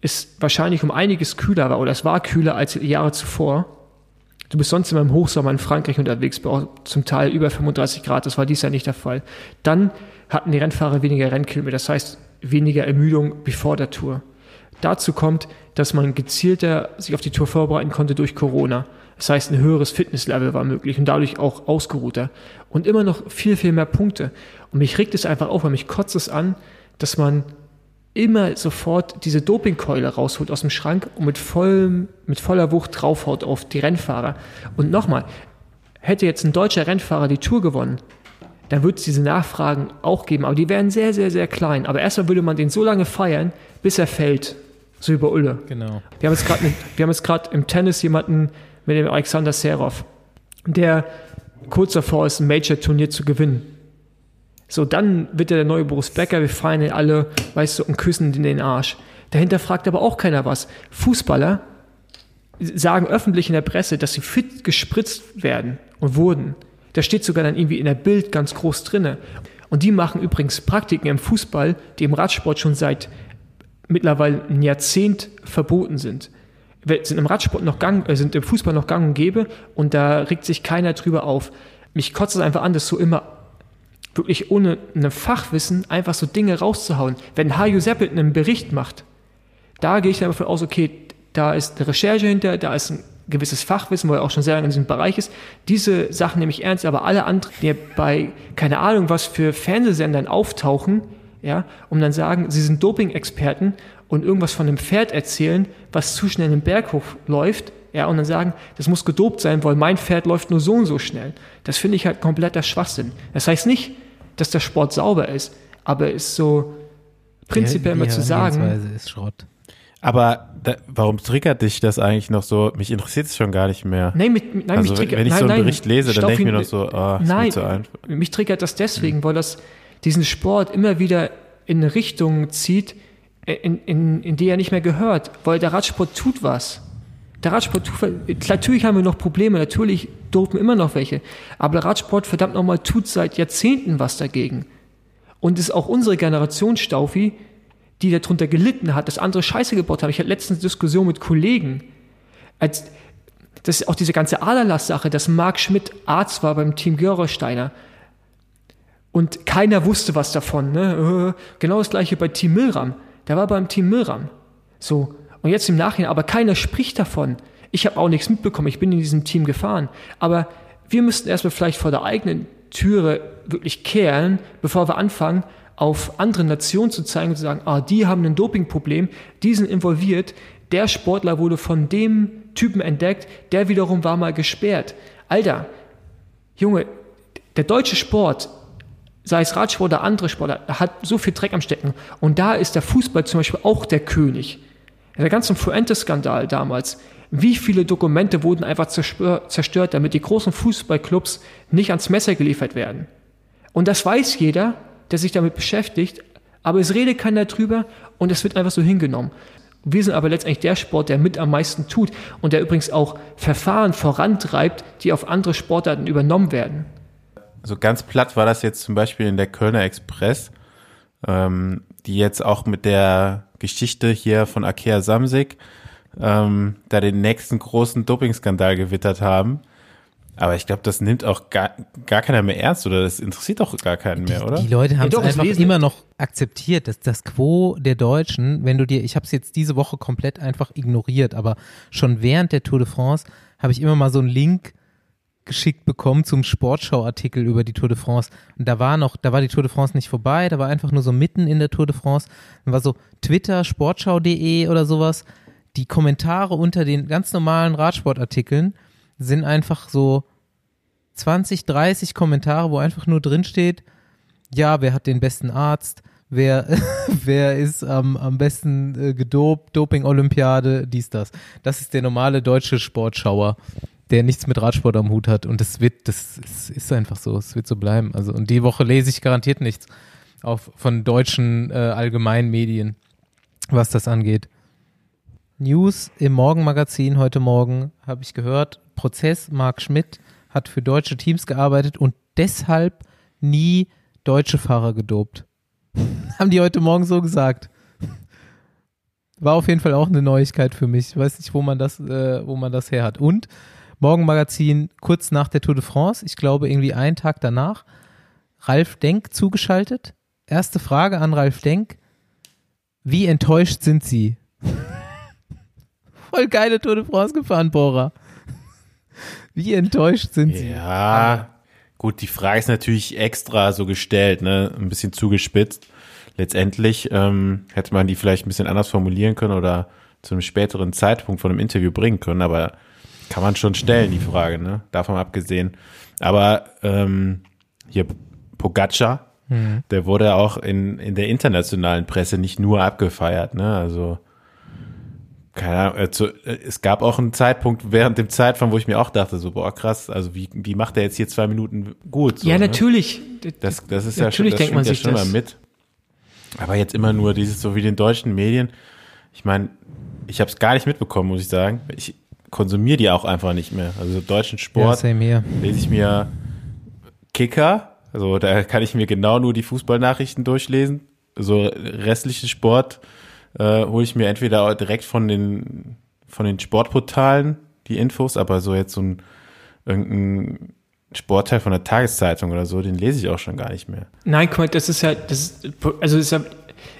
S2: es wahrscheinlich um einiges kühler war oder es war kühler als Jahre zuvor Du bist sonst immer im Hochsommer in Frankreich unterwegs, zum Teil über 35 Grad, das war dies Jahr nicht der Fall. Dann hatten die Rennfahrer weniger Rennkilometer, das heißt weniger Ermüdung bevor der Tour. Dazu kommt, dass man gezielter sich auf die Tour vorbereiten konnte durch Corona. Das heißt, ein höheres Fitnesslevel war möglich und dadurch auch ausgeruhter. Und immer noch viel, viel mehr Punkte. Und mich regt es einfach auf, weil mich kotzt es an, dass man immer sofort diese Dopingkeule rausholt aus dem Schrank und mit, vollem, mit voller Wucht draufhaut auf die Rennfahrer. Und nochmal, hätte jetzt ein deutscher Rennfahrer die Tour gewonnen, dann würde es diese Nachfragen auch geben, aber die wären sehr, sehr, sehr klein. Aber erstmal würde man den so lange feiern, bis er fällt. So über Ulle.
S1: Genau.
S2: Wir haben jetzt gerade im Tennis jemanden mit dem Alexander Serov, der kurz davor ist, ein Major-Turnier zu gewinnen. So, dann wird er der neue Boris Becker, wir feiern ihn alle, weißt du, und küssen in den Arsch. Dahinter fragt aber auch keiner was. Fußballer sagen öffentlich in der Presse, dass sie fit gespritzt werden und wurden. Da steht sogar dann irgendwie in der Bild ganz groß drinne. Und die machen übrigens Praktiken im Fußball, die im Radsport schon seit mittlerweile ein Jahrzehnt verboten sind. Sind im Radsport noch gang, äh, sind im Fußball noch gang und gäbe und da regt sich keiner drüber auf. Mich kotzt es einfach an, dass so immer wirklich ohne ein Fachwissen einfach so Dinge rauszuhauen. Wenn Hajo Seppelt einen Bericht macht, da gehe ich dann davon aus, okay, da ist eine Recherche hinter, da ist ein gewisses Fachwissen, wo er auch schon sehr lange in diesem Bereich ist. Diese Sachen nehme ich ernst, aber alle anderen, die bei, keine Ahnung, was für Fernsehsendern auftauchen, ja, um dann sagen, sie sind Doping-Experten und irgendwas von einem Pferd erzählen, was zu schnell den Berg hochläuft, ja, und dann sagen, das muss gedopt sein, weil mein Pferd läuft nur so und so schnell. Das finde ich halt kompletter Schwachsinn. Das heißt nicht, dass der Sport sauber ist, aber ist so prinzipiell die, die immer zu sagen.
S1: Ist Schrott.
S3: Aber da, warum triggert dich das eigentlich noch so? Mich interessiert es schon gar nicht mehr.
S2: Nein, mit, nein
S3: also,
S2: mich triggert,
S3: wenn ich
S2: nein,
S3: so einen
S2: nein,
S3: Bericht lese, dann denke ich mir noch so, oh,
S2: nein,
S3: zu einfach.
S2: mich triggert das deswegen, weil das diesen Sport immer wieder in eine Richtung zieht, in, in, in die er nicht mehr gehört, weil der Radsport tut was. Der Radsport tut, natürlich haben wir noch Probleme, natürlich dopen immer noch welche, aber der Radsport verdammt nochmal tut seit Jahrzehnten was dagegen. Und es ist auch unsere Generation, Staufi, die darunter gelitten hat, dass andere Scheiße gebaut haben. Ich hatte letztens eine Diskussion mit Kollegen, als das auch diese ganze Aderlass-Sache, dass Marc Schmidt Arzt war beim Team Gerolsteiner und keiner wusste was davon. Ne? Äh, genau das gleiche bei Team Milram. Der war beim Team Milram. So. Und jetzt im Nachhinein, aber keiner spricht davon. Ich habe auch nichts mitbekommen. Ich bin in diesem Team gefahren. Aber wir müssten erstmal vielleicht vor der eigenen Türe wirklich kehren, bevor wir anfangen, auf andere Nationen zu zeigen und zu sagen, ah, die haben ein Dopingproblem, die sind involviert, der Sportler wurde von dem Typen entdeckt, der wiederum war mal gesperrt. Alter, Junge, der deutsche Sport, sei es Radsport oder andere Sportler, hat so viel Dreck am Stecken. Und da ist der Fußball zum Beispiel auch der König. Der ganze Fuente-Skandal damals, wie viele Dokumente wurden einfach zerstört, damit die großen Fußballclubs nicht ans Messer geliefert werden. Und das weiß jeder, der sich damit beschäftigt, aber es redet keiner drüber und es wird einfach so hingenommen. Wir sind aber letztendlich der Sport, der mit am meisten tut und der übrigens auch Verfahren vorantreibt, die auf andere Sportarten übernommen werden.
S3: So ganz platt war das jetzt zum Beispiel in der Kölner Express, ähm, die jetzt auch mit der Geschichte hier von Akea Samsig ähm, da den nächsten großen Dopingskandal gewittert haben. Aber ich glaube, das nimmt auch gar, gar keiner mehr ernst oder das interessiert doch gar keinen mehr, oder?
S1: Die Leute haben ja, es einfach immer noch akzeptiert, dass das Quo der Deutschen, wenn du dir, ich habe es jetzt diese Woche komplett einfach ignoriert, aber schon während der Tour de France habe ich immer mal so einen Link geschickt bekommen zum Sportschau-Artikel über die Tour de France. Und da war noch, da war die Tour de France nicht vorbei, da war einfach nur so mitten in der Tour de France. Dann war so Twitter, sportschau.de oder sowas. Die Kommentare unter den ganz normalen Radsportartikeln sind einfach so 20, 30 Kommentare, wo einfach nur drin steht, ja, wer hat den besten Arzt, wer, wer ist am, am besten äh, gedopt, Doping-Olympiade, dies, das. Das ist der normale deutsche Sportschauer, der nichts mit Radsport am Hut hat. Und das wird, das ist, ist einfach so, es wird so bleiben. Also, und die Woche lese ich garantiert nichts auf, von deutschen äh, allgemeinen was das angeht. News im Morgenmagazin heute Morgen habe ich gehört, Prozess, Marc Schmidt hat für deutsche Teams gearbeitet und deshalb nie deutsche Fahrer gedopt. Haben die heute Morgen so gesagt. War auf jeden Fall auch eine Neuigkeit für mich. Ich weiß nicht, wo man das, äh, wo man das her hat. Und Morgenmagazin kurz nach der Tour de France, ich glaube irgendwie einen Tag danach, Ralf Denk zugeschaltet. Erste Frage an Ralf Denk. Wie enttäuscht sind Sie? Voll geile Tour de France gefahren, Bora. Wie enttäuscht sind Sie?
S3: Ja, gut, die Frage ist natürlich extra so gestellt, ne? Ein bisschen zugespitzt. Letztendlich ähm, hätte man die vielleicht ein bisschen anders formulieren können oder zu einem späteren Zeitpunkt von einem Interview bringen können, aber kann man schon stellen, die Frage, ne? Davon abgesehen. Aber ähm, hier Pogacar, mhm. der wurde auch in, in der internationalen Presse nicht nur abgefeiert, ne? Also keine Ahnung, äh, es gab auch einen Zeitpunkt während dem Zeitfang, wo ich mir auch dachte, so, boah, krass, also wie, wie macht er jetzt hier zwei Minuten gut? So,
S2: ja, ne? natürlich.
S3: Das, das ist natürlich ja schon, das denkt man sich ja schon das. mal mit. Aber jetzt immer nur dieses, so wie den deutschen Medien. Ich meine, ich habe es gar nicht mitbekommen, muss ich sagen. Ich konsumiere die auch einfach nicht mehr. Also deutschen Sport
S1: ja,
S3: lese ich mir Kicker, also da kann ich mir genau nur die Fußballnachrichten durchlesen. So restliche Sport äh, hole ich mir entweder direkt von den, von den Sportportalen die Infos, aber so jetzt so ein irgendein Sportteil von der Tageszeitung oder so, den lese ich auch schon gar nicht mehr.
S2: Nein, guck mal, das ist ja, das ist, also ist ja,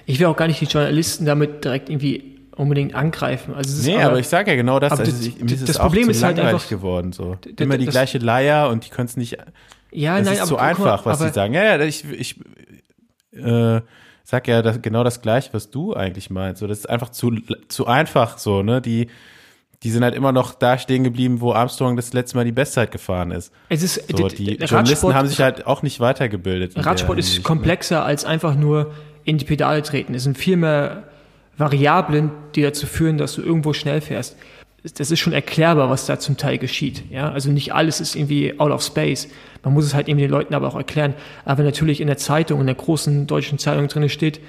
S2: ich will auch gar nicht die Journalisten damit direkt irgendwie unbedingt angreifen. Also
S3: nee, aber, aber, ich sage ja genau das. Also ich,
S2: das, das Problem ist halt einfach
S3: geworden so. Immer die gleiche Leier und die können es nicht.
S2: Ja,
S3: das
S2: nein,
S3: ist aber, zu einfach, was sie sagen. Ja, ja, ich, ich äh, sag ja das, genau das gleiche, was du eigentlich meinst. So, das ist einfach zu zu einfach so, ne? Die die sind halt immer noch da stehen geblieben, wo Armstrong das letzte Mal die Bestzeit gefahren ist.
S2: Es ist
S3: so, die Journalisten haben sich halt auch nicht weitergebildet.
S2: Radsport ist ne? komplexer als einfach nur in die Pedale treten. Es sind viel mehr Variablen, die dazu führen, dass du irgendwo schnell fährst. Das ist schon erklärbar, was da zum Teil geschieht. Ja, also nicht alles ist irgendwie out of space. Man muss es halt eben den Leuten aber auch erklären. Aber wenn natürlich in der Zeitung, in der großen deutschen Zeitung drin steht,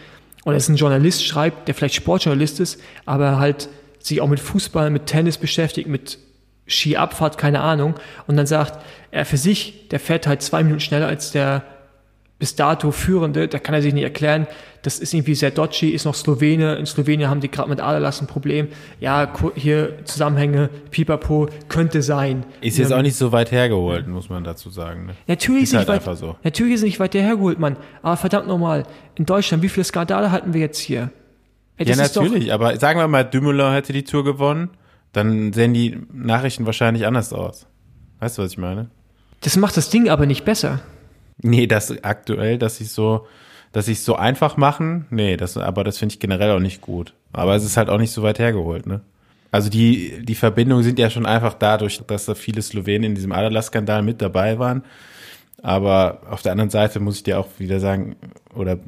S2: oder es ein Journalist schreibt, der vielleicht Sportjournalist ist, aber halt sich auch mit Fußball, mit Tennis beschäftigt, mit Skiabfahrt, keine Ahnung, und dann sagt, er für sich, der fährt halt zwei Minuten schneller als der bis dato Führende, da kann er sich nicht erklären, das ist irgendwie sehr dodgy, ist noch Slowene, in Slowenien haben die gerade mit Aderlass ein Problem, ja, hier Zusammenhänge, Pipapo, könnte sein.
S3: Ist jetzt ähm, auch nicht so weit hergeholt, muss man dazu sagen. Ne?
S2: Natürlich ist,
S3: ist halt
S2: weit,
S3: einfach so.
S2: Natürlich ist es nicht weit hergeholt, Mann, aber verdammt nochmal, in Deutschland, wie viele Skandale hatten wir jetzt hier?
S3: Ey, ja, natürlich, aber sagen wir mal, Dümmler hätte die Tour gewonnen, dann sehen die Nachrichten wahrscheinlich anders aus. Weißt du, was ich meine?
S2: Das macht das Ding aber nicht besser.
S3: Nee, das aktuell, dass sie so, dass es so einfach machen, nee, das, aber das finde ich generell auch nicht gut. Aber es ist halt auch nicht so weit hergeholt, ne? Also die, die Verbindungen sind ja schon einfach dadurch, dass da viele Slowenen in diesem Adala-Skandal mit dabei waren. Aber auf der anderen Seite muss ich dir auch wieder sagen oder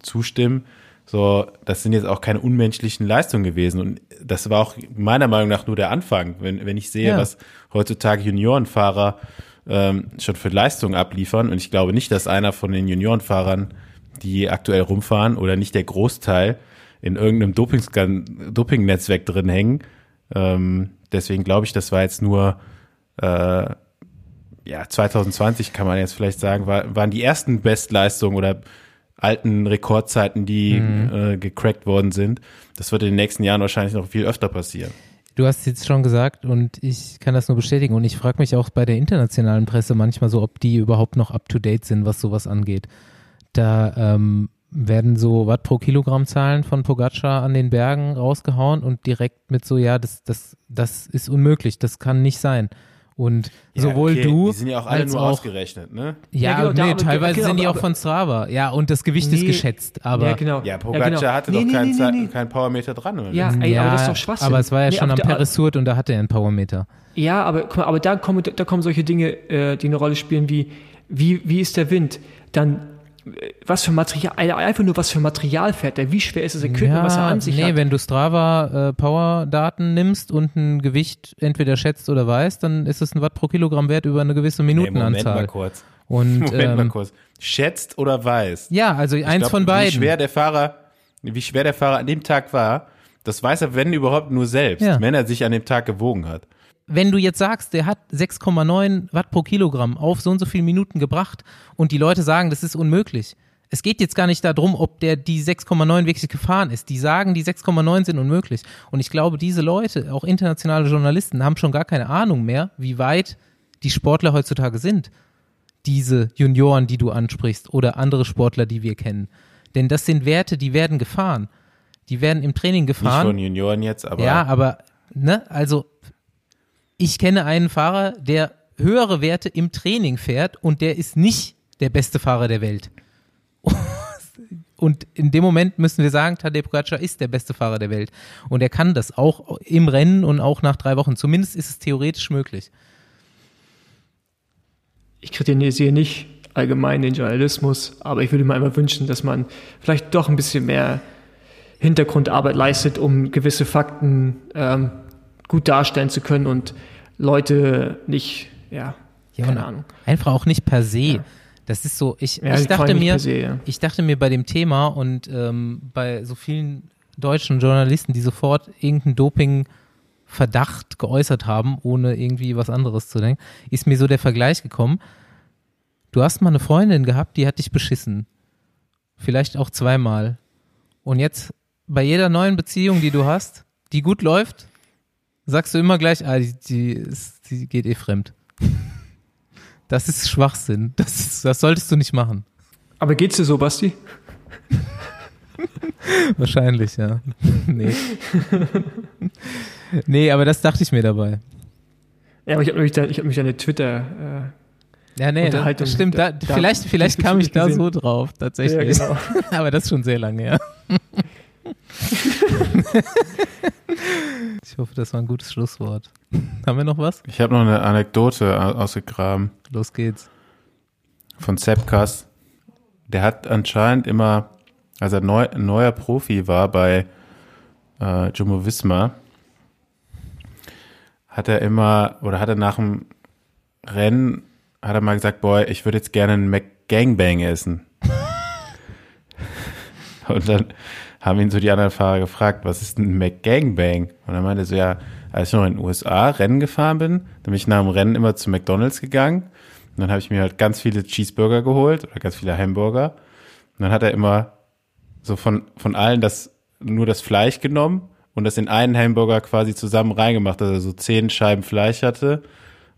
S3: zustimmen, so, das sind jetzt auch keine unmenschlichen Leistungen gewesen. Und das war auch meiner Meinung nach nur der Anfang. Wenn, wenn ich sehe, ja. was heutzutage Juniorenfahrer ähm, schon für Leistungen abliefern. Und ich glaube nicht, dass einer von den Juniorenfahrern, die aktuell rumfahren, oder nicht der Großteil in irgendeinem Doping-Netzwerk drin hängen. Ähm, deswegen glaube ich, das war jetzt nur äh, ja 2020 kann man jetzt vielleicht sagen, war, waren die ersten Bestleistungen oder alten Rekordzeiten, die mhm. äh, gecrackt worden sind. Das wird in den nächsten Jahren wahrscheinlich noch viel öfter passieren.
S1: Du hast jetzt schon gesagt und ich kann das nur bestätigen und ich frage mich auch bei der internationalen Presse manchmal so, ob die überhaupt noch up-to-date sind, was sowas angeht. Da ähm, werden so Watt pro Kilogramm Zahlen von Pogacar an den Bergen rausgehauen und direkt mit so, ja, das, das, das ist unmöglich, das kann nicht sein. Und ja, sowohl okay. du.
S3: Die sind ja auch alle nur auch, ausgerechnet, ne?
S1: Ja, ja genau, nee, teilweise genau, sind die auch von Strava. Ja, und das Gewicht nee, ist geschätzt, aber.
S3: Ja, genau. Ja, Pogacar genau. hatte nee, doch keinen kein Powermeter dran, oder?
S2: Ja, ey, aber das ist doch Schwachsinn.
S1: Aber es war ja schon am Peresurt und da hatte er einen Powermeter.
S2: Ja, aber, aber da kommen, da kommen solche Dinge, äh, die eine Rolle spielen, wie, wie, wie ist der Wind? Dann was für Material, einfach nur was für Material fährt er, wie schwer ist das Equipment, ja, was er an sich nee, hat.
S1: Nee, wenn du Strava äh, Power-Daten nimmst und ein Gewicht entweder schätzt oder weißt, dann ist es ein Watt pro Kilogramm wert über eine gewisse Minutenanzahl. Nee, Moment
S3: mal kurz. Und, Moment ähm, mal kurz. Schätzt oder weiß?
S1: Ja, also ich eins glaub, von beiden.
S3: Wie schwer der Fahrer, wie schwer der Fahrer an dem Tag war, das weiß er, wenn überhaupt, nur selbst, ja. wenn er sich an dem Tag gewogen hat
S1: wenn du jetzt sagst, der hat 6,9 Watt pro Kilogramm auf so und so viele Minuten gebracht und die Leute sagen, das ist unmöglich. Es geht jetzt gar nicht darum, ob der die 6,9 wirklich gefahren ist. Die sagen, die 6,9 sind unmöglich. Und ich glaube, diese Leute, auch internationale Journalisten, haben schon gar keine Ahnung mehr, wie weit die Sportler heutzutage sind. Diese Junioren, die du ansprichst oder andere Sportler, die wir kennen. Denn das sind Werte, die werden gefahren. Die werden im Training gefahren.
S3: Nicht von Junioren jetzt, aber.
S1: Ja, aber, ne, also ich kenne einen Fahrer, der höhere Werte im Training fährt und der ist nicht der beste Fahrer der Welt. Und in dem Moment müssen wir sagen, Tadej Pogacar ist der beste Fahrer der Welt. Und er kann das auch im Rennen und auch nach drei Wochen. Zumindest ist es theoretisch möglich.
S2: Ich kritisiere nicht allgemein den Journalismus, aber ich würde mir einmal wünschen, dass man vielleicht doch ein bisschen mehr Hintergrundarbeit leistet, um gewisse Fakten ähm, gut darstellen zu können und Leute nicht, ja, ja keine Ahnung.
S1: Einfach auch nicht per se. Ja. Das ist so, ich, ja, ich dachte mir, se, ja. ich dachte mir bei dem Thema und ähm, bei so vielen deutschen Journalisten, die sofort irgendeinen Doping-Verdacht geäußert haben, ohne irgendwie was anderes zu denken, ist mir so der Vergleich gekommen. Du hast mal eine Freundin gehabt, die hat dich beschissen. Vielleicht auch zweimal. Und jetzt bei jeder neuen Beziehung, die du hast, die gut läuft, sagst du immer gleich, ah, die, die, ist, die geht eh fremd. Das ist Schwachsinn. Das, ist, das solltest du nicht machen.
S2: Aber geht's dir so, Basti?
S1: Wahrscheinlich, ja. Nee. nee, aber das dachte ich mir dabei.
S2: Ja, aber ich habe mich, da, ich hab mich an der Twitter
S1: äh, ja, nee, das stimmt. Da, da, vielleicht vielleicht kam ich da gesehen. so drauf, tatsächlich. Ja, genau. Aber das ist schon sehr lange her. Ich hoffe, das war ein gutes Schlusswort. Haben wir noch was?
S3: Ich habe noch eine Anekdote ausgegraben.
S1: Los geht's.
S3: Von Sepkas. Der hat anscheinend immer, als er neu, neuer Profi war bei äh, Jumbo Visma, hat er immer, oder hat er nach dem Rennen, hat er mal gesagt, boy, ich würde jetzt gerne einen McGangbang essen. Und dann haben ihn so die anderen Fahrer gefragt, was ist ein McGangbang? Und er meinte so, ja, als ich noch in den USA Rennen gefahren bin, dann bin ich nach dem Rennen immer zu McDonalds gegangen. Und dann habe ich mir halt ganz viele Cheeseburger geholt oder ganz viele Hamburger. Und dann hat er immer so von, von allen das, nur das Fleisch genommen und das in einen Hamburger quasi zusammen reingemacht, dass er so zehn Scheiben Fleisch hatte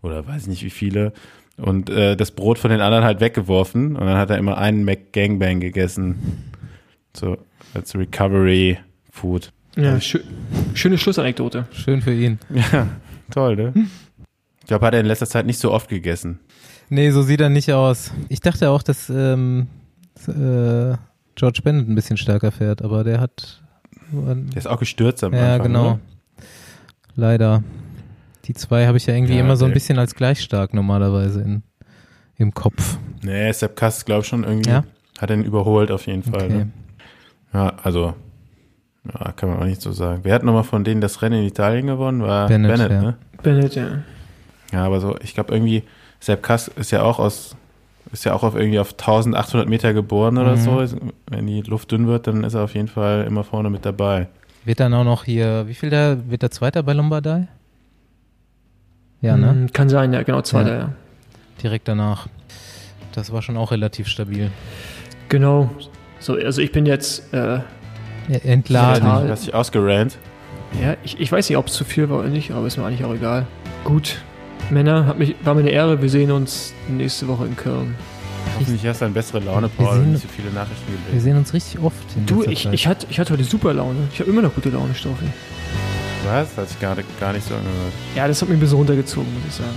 S3: oder weiß nicht wie viele und äh, das Brot von den anderen halt weggeworfen und dann hat er immer einen McGangbang gegessen. So als Recovery Food.
S2: Ja, schö schöne Schlussanekdote.
S1: Schön für ihn.
S3: Ja, toll, ne? Ich glaube, hat er in letzter Zeit nicht so oft gegessen.
S1: Nee, so sieht er nicht aus. Ich dachte auch, dass ähm, äh, George Bennett ein bisschen stärker fährt, aber der hat
S3: der ist auch gestürzt am
S1: ja,
S3: Anfang. Ja,
S1: genau. Oder? Leider. Die zwei habe ich ja irgendwie ja, immer so ein bisschen als gleich stark normalerweise in, im Kopf.
S3: Nee, Sepp Kass, glaube ich schon irgendwie. Ja? Hat ihn überholt auf jeden Fall. Okay. Ne? Ja, also, ja, kann man auch nicht so sagen. Wer hat nochmal von denen das Rennen in Italien gewonnen? War Bennett, Bennett ja. ne?
S2: Bennett, ja.
S3: Ja, aber so, ich glaube irgendwie, Sepp Kass ist ja auch aus ist ja auch auf irgendwie auf 1800 Meter geboren oder mhm. so. Wenn die Luft dünn wird, dann ist er auf jeden Fall immer vorne mit dabei.
S1: Wird dann auch noch hier, wie viel da, wird der Zweiter bei Lombardei? Ja, ne?
S2: Mhm, kann sein, ja, genau, Zweiter, ja. ja.
S1: Direkt danach. Das war schon auch relativ stabil.
S2: Genau. So, also ich bin jetzt äh,
S1: entladen.
S3: Du hast dich ausgerannt.
S2: Ja, ich, ich weiß nicht, ob es zu viel war oder nicht, aber ist mir eigentlich auch egal. Gut, Männer, hat mich, war mir eine Ehre. Wir sehen uns nächste Woche in Köln.
S3: Hoffentlich hast du eine bessere Laune, Paul, und nicht so viele Nachrichten gelesen.
S1: Wir sehen uns richtig oft.
S2: du, ich, ich, hatte, ich hatte heute super Laune. Ich habe immer noch gute Laune, Stoffi.
S3: Was? Das hat sich gar, gar nicht so angehört.
S2: Ja, das hat mich ein bisschen runtergezogen, muss ich sagen.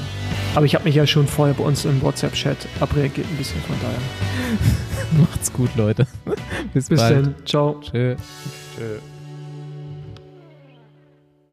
S2: Aber ich habe mich ja schon vorher bei uns im WhatsApp-Chat abreagiert, ein bisschen von daher.
S1: Macht's gut, Leute.
S2: Bis, Bis bald. dann. Ciao.
S1: Tschö. Tschö.